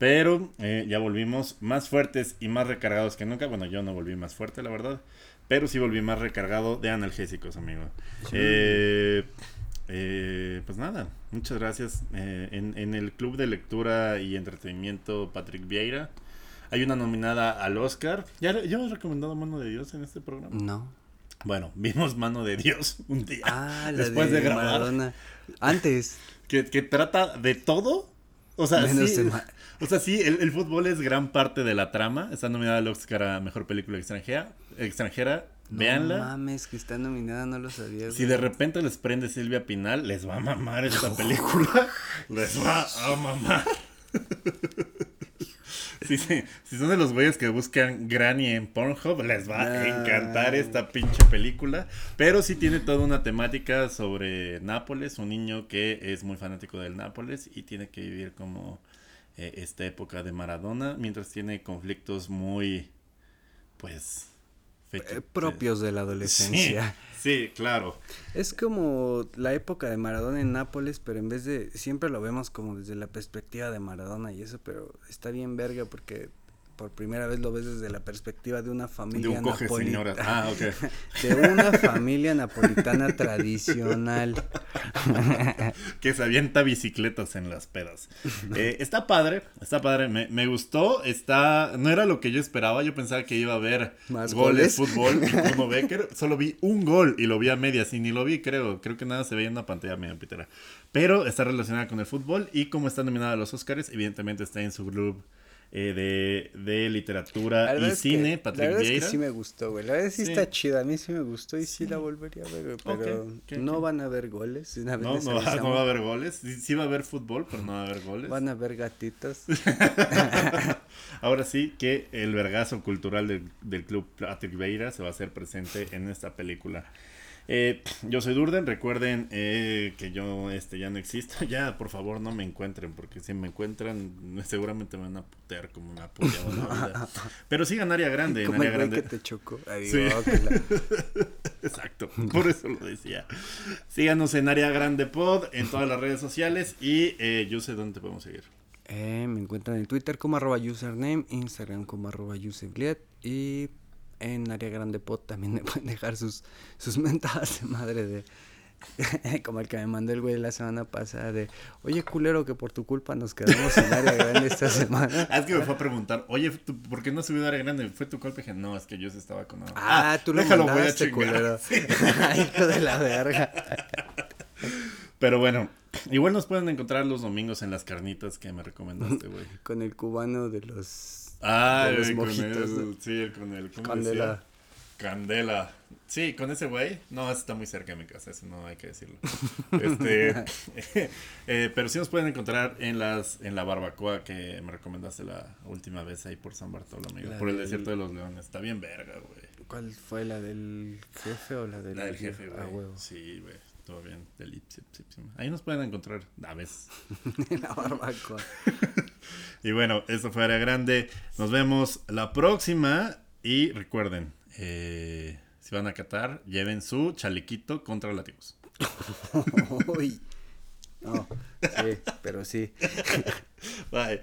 Pero eh, ya volvimos más fuertes y más recargados que nunca. Bueno, yo no volví más fuerte, la verdad. Pero sí volví más recargado de analgésicos, amigo. Eh, eh, pues nada, muchas gracias. En, en, el Club de Lectura y Entretenimiento Patrick Vieira hay una nominada al Oscar. ¿Ya, ¿Ya has recomendado Mano de Dios en este programa? No. Bueno, vimos Mano de Dios un día. Ah, después de, grabar. Antes. Que, que, trata de todo. O sea, sí, o sea, sí, el, fútbol es gran parte de la trama. Está nominada al Oscar a Mejor Película Extranjera. extranjera. No Véanla. mames, que está nominada, no lo sabía. Si de repente les prende Silvia Pinal, les va a mamar esta película. les va a mamar. Sí, sí. Si son de los güeyes que buscan Granny en Pornhub, les va a encantar esta pinche película. Pero sí tiene toda una temática sobre Nápoles, un niño que es muy fanático del Nápoles y tiene que vivir como eh, esta época de Maradona, mientras tiene conflictos muy, pues... Eh, propios de la adolescencia. Sí, claro. Es como la época de Maradona en Nápoles, pero en vez de, siempre lo vemos como desde la perspectiva de Maradona y eso, pero está bien verga porque por primera vez lo ves desde la perspectiva de una familia de napolitana. Ah, De una familia napolitana tradicional. que se avienta bicicletas en las pedas. Eh, está padre, está padre, me, me, gustó, está, no era lo que yo esperaba, yo pensaba que iba a haber ¿Más goles, fútbol, como Becker, solo vi un gol y lo vi a medias y ni lo vi, creo, creo que nada se veía en una pantalla media pitera. Pero está relacionada con el fútbol y como está nominada a los Oscars, evidentemente está en su grupo eh, de, de, literatura y cine, Patrick La verdad es que sí me gustó, güey. La verdad sí, está chida, a mí sí me gustó y sí, la volvería a ver, Pero no van a haber goles. no, no va, no, va, a haber goles. Sí, va a haber fútbol, pero no va a haber goles. Van a haber gatitos. Ahora sí que el vergazo cultural del, del club Patrick Vieira se va a hacer presente en esta película. Eh, yo soy Durden, recuerden eh, que yo este ya no existo. Ya, por favor, no me encuentren, porque si me encuentran, seguramente me van a putear como una puteada. Pero sí área grande, en área grande. que te chocó. Exacto, por eso lo decía. Síganos en área grande pod, en todas las redes sociales y eh, yo sé dónde te podemos seguir. Eh, me encuentran en Twitter como arroba username, Instagram como arroba y en Área Grande Pot también me pueden dejar sus, sus mentadas de madre de... como el que me mandó el güey la semana pasada de, oye culero que por tu culpa nos quedamos en área grande esta semana. Es que me fue a preguntar, oye, ¿por qué no subió a área grande? ¿Fue tu culpa? Y dije, no, es que yo estaba con... Ah, ah tú lo déjalo, mandaste, voy a culero. Hijo de la verga. Pero bueno, igual nos pueden encontrar los domingos en las carnitas que me recomendaste, güey. Con el cubano de los Ah, los mojitos. Con el, sí, con el. Candela. Candela. Sí, con ese güey. No, está muy cerca de mi casa, eso no hay que decirlo. este, eh, pero sí nos pueden encontrar en las en la barbacoa que me recomendaste la última vez ahí por San Bartolomé, por el desierto de los leones. Está bien verga, güey. ¿Cuál fue la del jefe o la del La del jefe, güey. Sí, güey. Todo bien. Del Ahí nos pueden encontrar a veces. la barbacoa. Y bueno, esto fue Área Grande. Nos vemos la próxima. Y recuerden, eh, si van a Qatar, lleven su chalequito contra latigos. Uy. No, sí, pero sí. Bye.